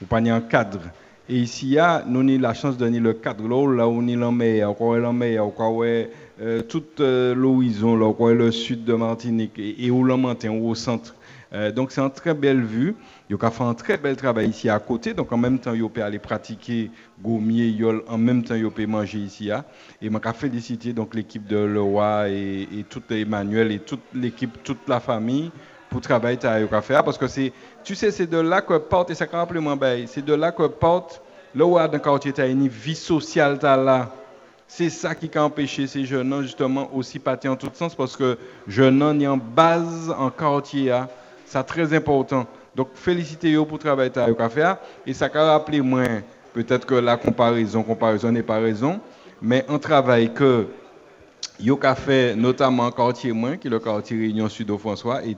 ou en cadre, et ici, nous avons la chance de donner le cadre là où on est le meilleur, on est meilleur, où euh, toute euh, l'horizon, le sud de Martinique et, où l'on matin, au centre. Euh, donc c'est une très belle vue. Il a fait un très bel travail ici à côté. Donc en même temps, il peut aller pratiquer gommier, yol. En même temps, il peut manger ici. Hein. Et je féliciter donc l'équipe de Leroy et, et tout Emmanuel et toute l'équipe, toute la famille pour travailler à faire parce que c'est tu sais c'est de là que porte et ça moins c'est de là que porte le dans le quartier une vie sociale là c'est ça qui a empêché ces jeunes justement aussi partir en tout sens parce que jeunes en en base en quartier c'est très important. Donc félicitez vous pour travailler à faire et ça a rappelé moins. Peut-être que la comparaison comparaison n'est pas raison. Mais un travail que Yo a fait notamment quartier moins qui est le quartier Réunion Sud François et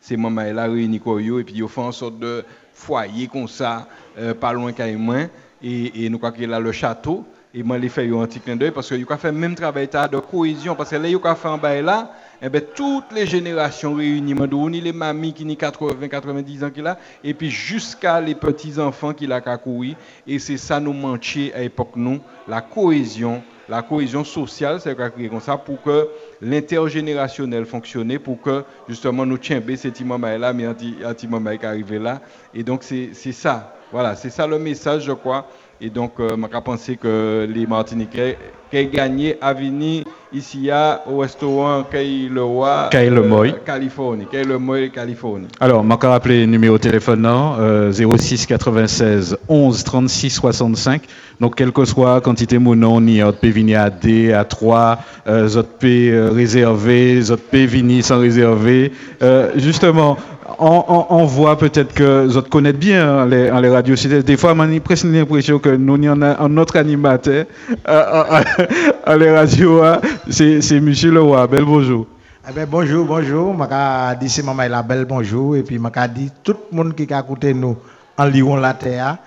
c'est maman là réuni yo et puis yo fait en sorte de foyer comme ça euh, pas loin qu'à moins. Et, nous qu'il a le château et moi les fait un petit clin d'œil parce que a fait même travail de cohésion parce que là a fait en bas là et eh ben toutes les générations réunies ni les mamies qui ont 80 90 ans qui là et puis jusqu'à les petits enfants qui l'a couru et c'est ça nous manquait à l'époque nous la cohésion la cohésion sociale, c'est comme ça pour que l'intergénérationnel fonctionne, pour que justement nous tiens ces petits là, mais petit moment qui arrivé là. Et donc c'est ça, voilà, c'est ça le message, je crois. Et donc, je euh, pense que les Martiniquais qui ont gagné à venir ici au restaurant Kailewa, euh, Californie. Kailemoy, Californie. Alors, je vais rappeler le numéro de téléphone euh, 06 96 11 36 65. Donc, quelle que soit la quantité de nom, ni peut venir à D, à 3, euh, autres peut réserver, autres venir sans réserver. Euh, justement, on, voit peut-être que vous connaissez bien hein, les, les radios. Des fois, j'ai presque l'impression que nous, avons un autre animateur à, les radios. Hein. C'est M. Leroy. Bel bonjour. Eh ben, bonjour, bonjour. Je dis c'est maman la bonjour. Et puis, je dis tout le monde qui a écouté nous en Lyon la terre.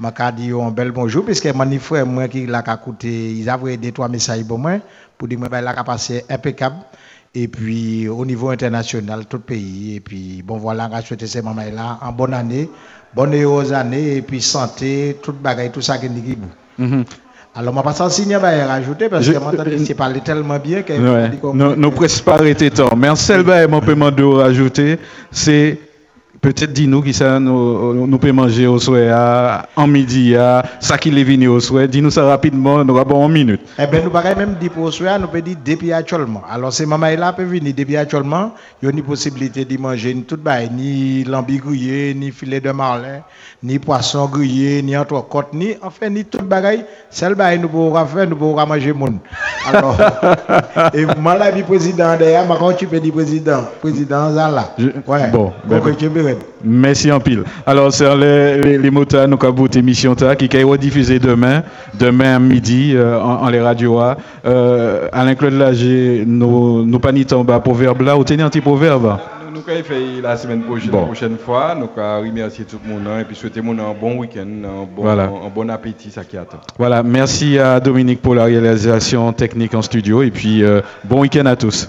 Je dis un bel bonjour. Puisque mon frère, qui l'a écouté, ils avaient des trois messages pour moi. Pour dire que ben, la passé impeccable et puis au niveau international, tout le pays. Et puis, bon, voilà, on va souhaiter ces mamans-là en bonne année, bonne et heureuse année, et puis santé, tout bagaille, tout ça qui est mm Alors, je ne vais pas signer à rajouter parce que moi, c'est parlé tellement bien que. Ouais. Nous ne presque pas arrêter temps. Mais un seul bail, mon paiement de rajouter, c'est Peut-être dis-nous qui ça nous, nous peut manger au soir, en midi, ça qui est venu au soir. Dis-nous ça rapidement, nous avons une minute. Eh bien, nous pouvons même dire pour au soir, nous pouvons dire depuis actuellement. Alors, ces mamans là peuvent venir depuis actuellement. Il y a une possibilité de manger ni tout bail, ni lambi grillé, ni filet de marlin, ni poisson grillé, ni entrecôte, ni, enfin, ni tout bagaille. Celle bail nous pouvons faire, nous pouvons manger monde. Alors, et moi, la vie président d'ailleurs, je tu peux dire président, président Zala. Ouais. Bon, bon, Merci en pile. Alors, c'est les, les, les mots nous avons émission qui est rediffusée demain, demain à midi, euh, en, les radios. Euh, Alain Claude Lager, nous, nous pas ni bas proverbe là, ou tenez un petit proverbe. Nous avons fait la semaine prochaine, bon. prochaine fois. Nous avons remercié tout le monde hein, et puis souhaiter un bon week-end, un bon, un bon appétit, ça qui attend. Voilà, merci à Dominique pour la réalisation technique en studio et puis euh, bon week-end à tous.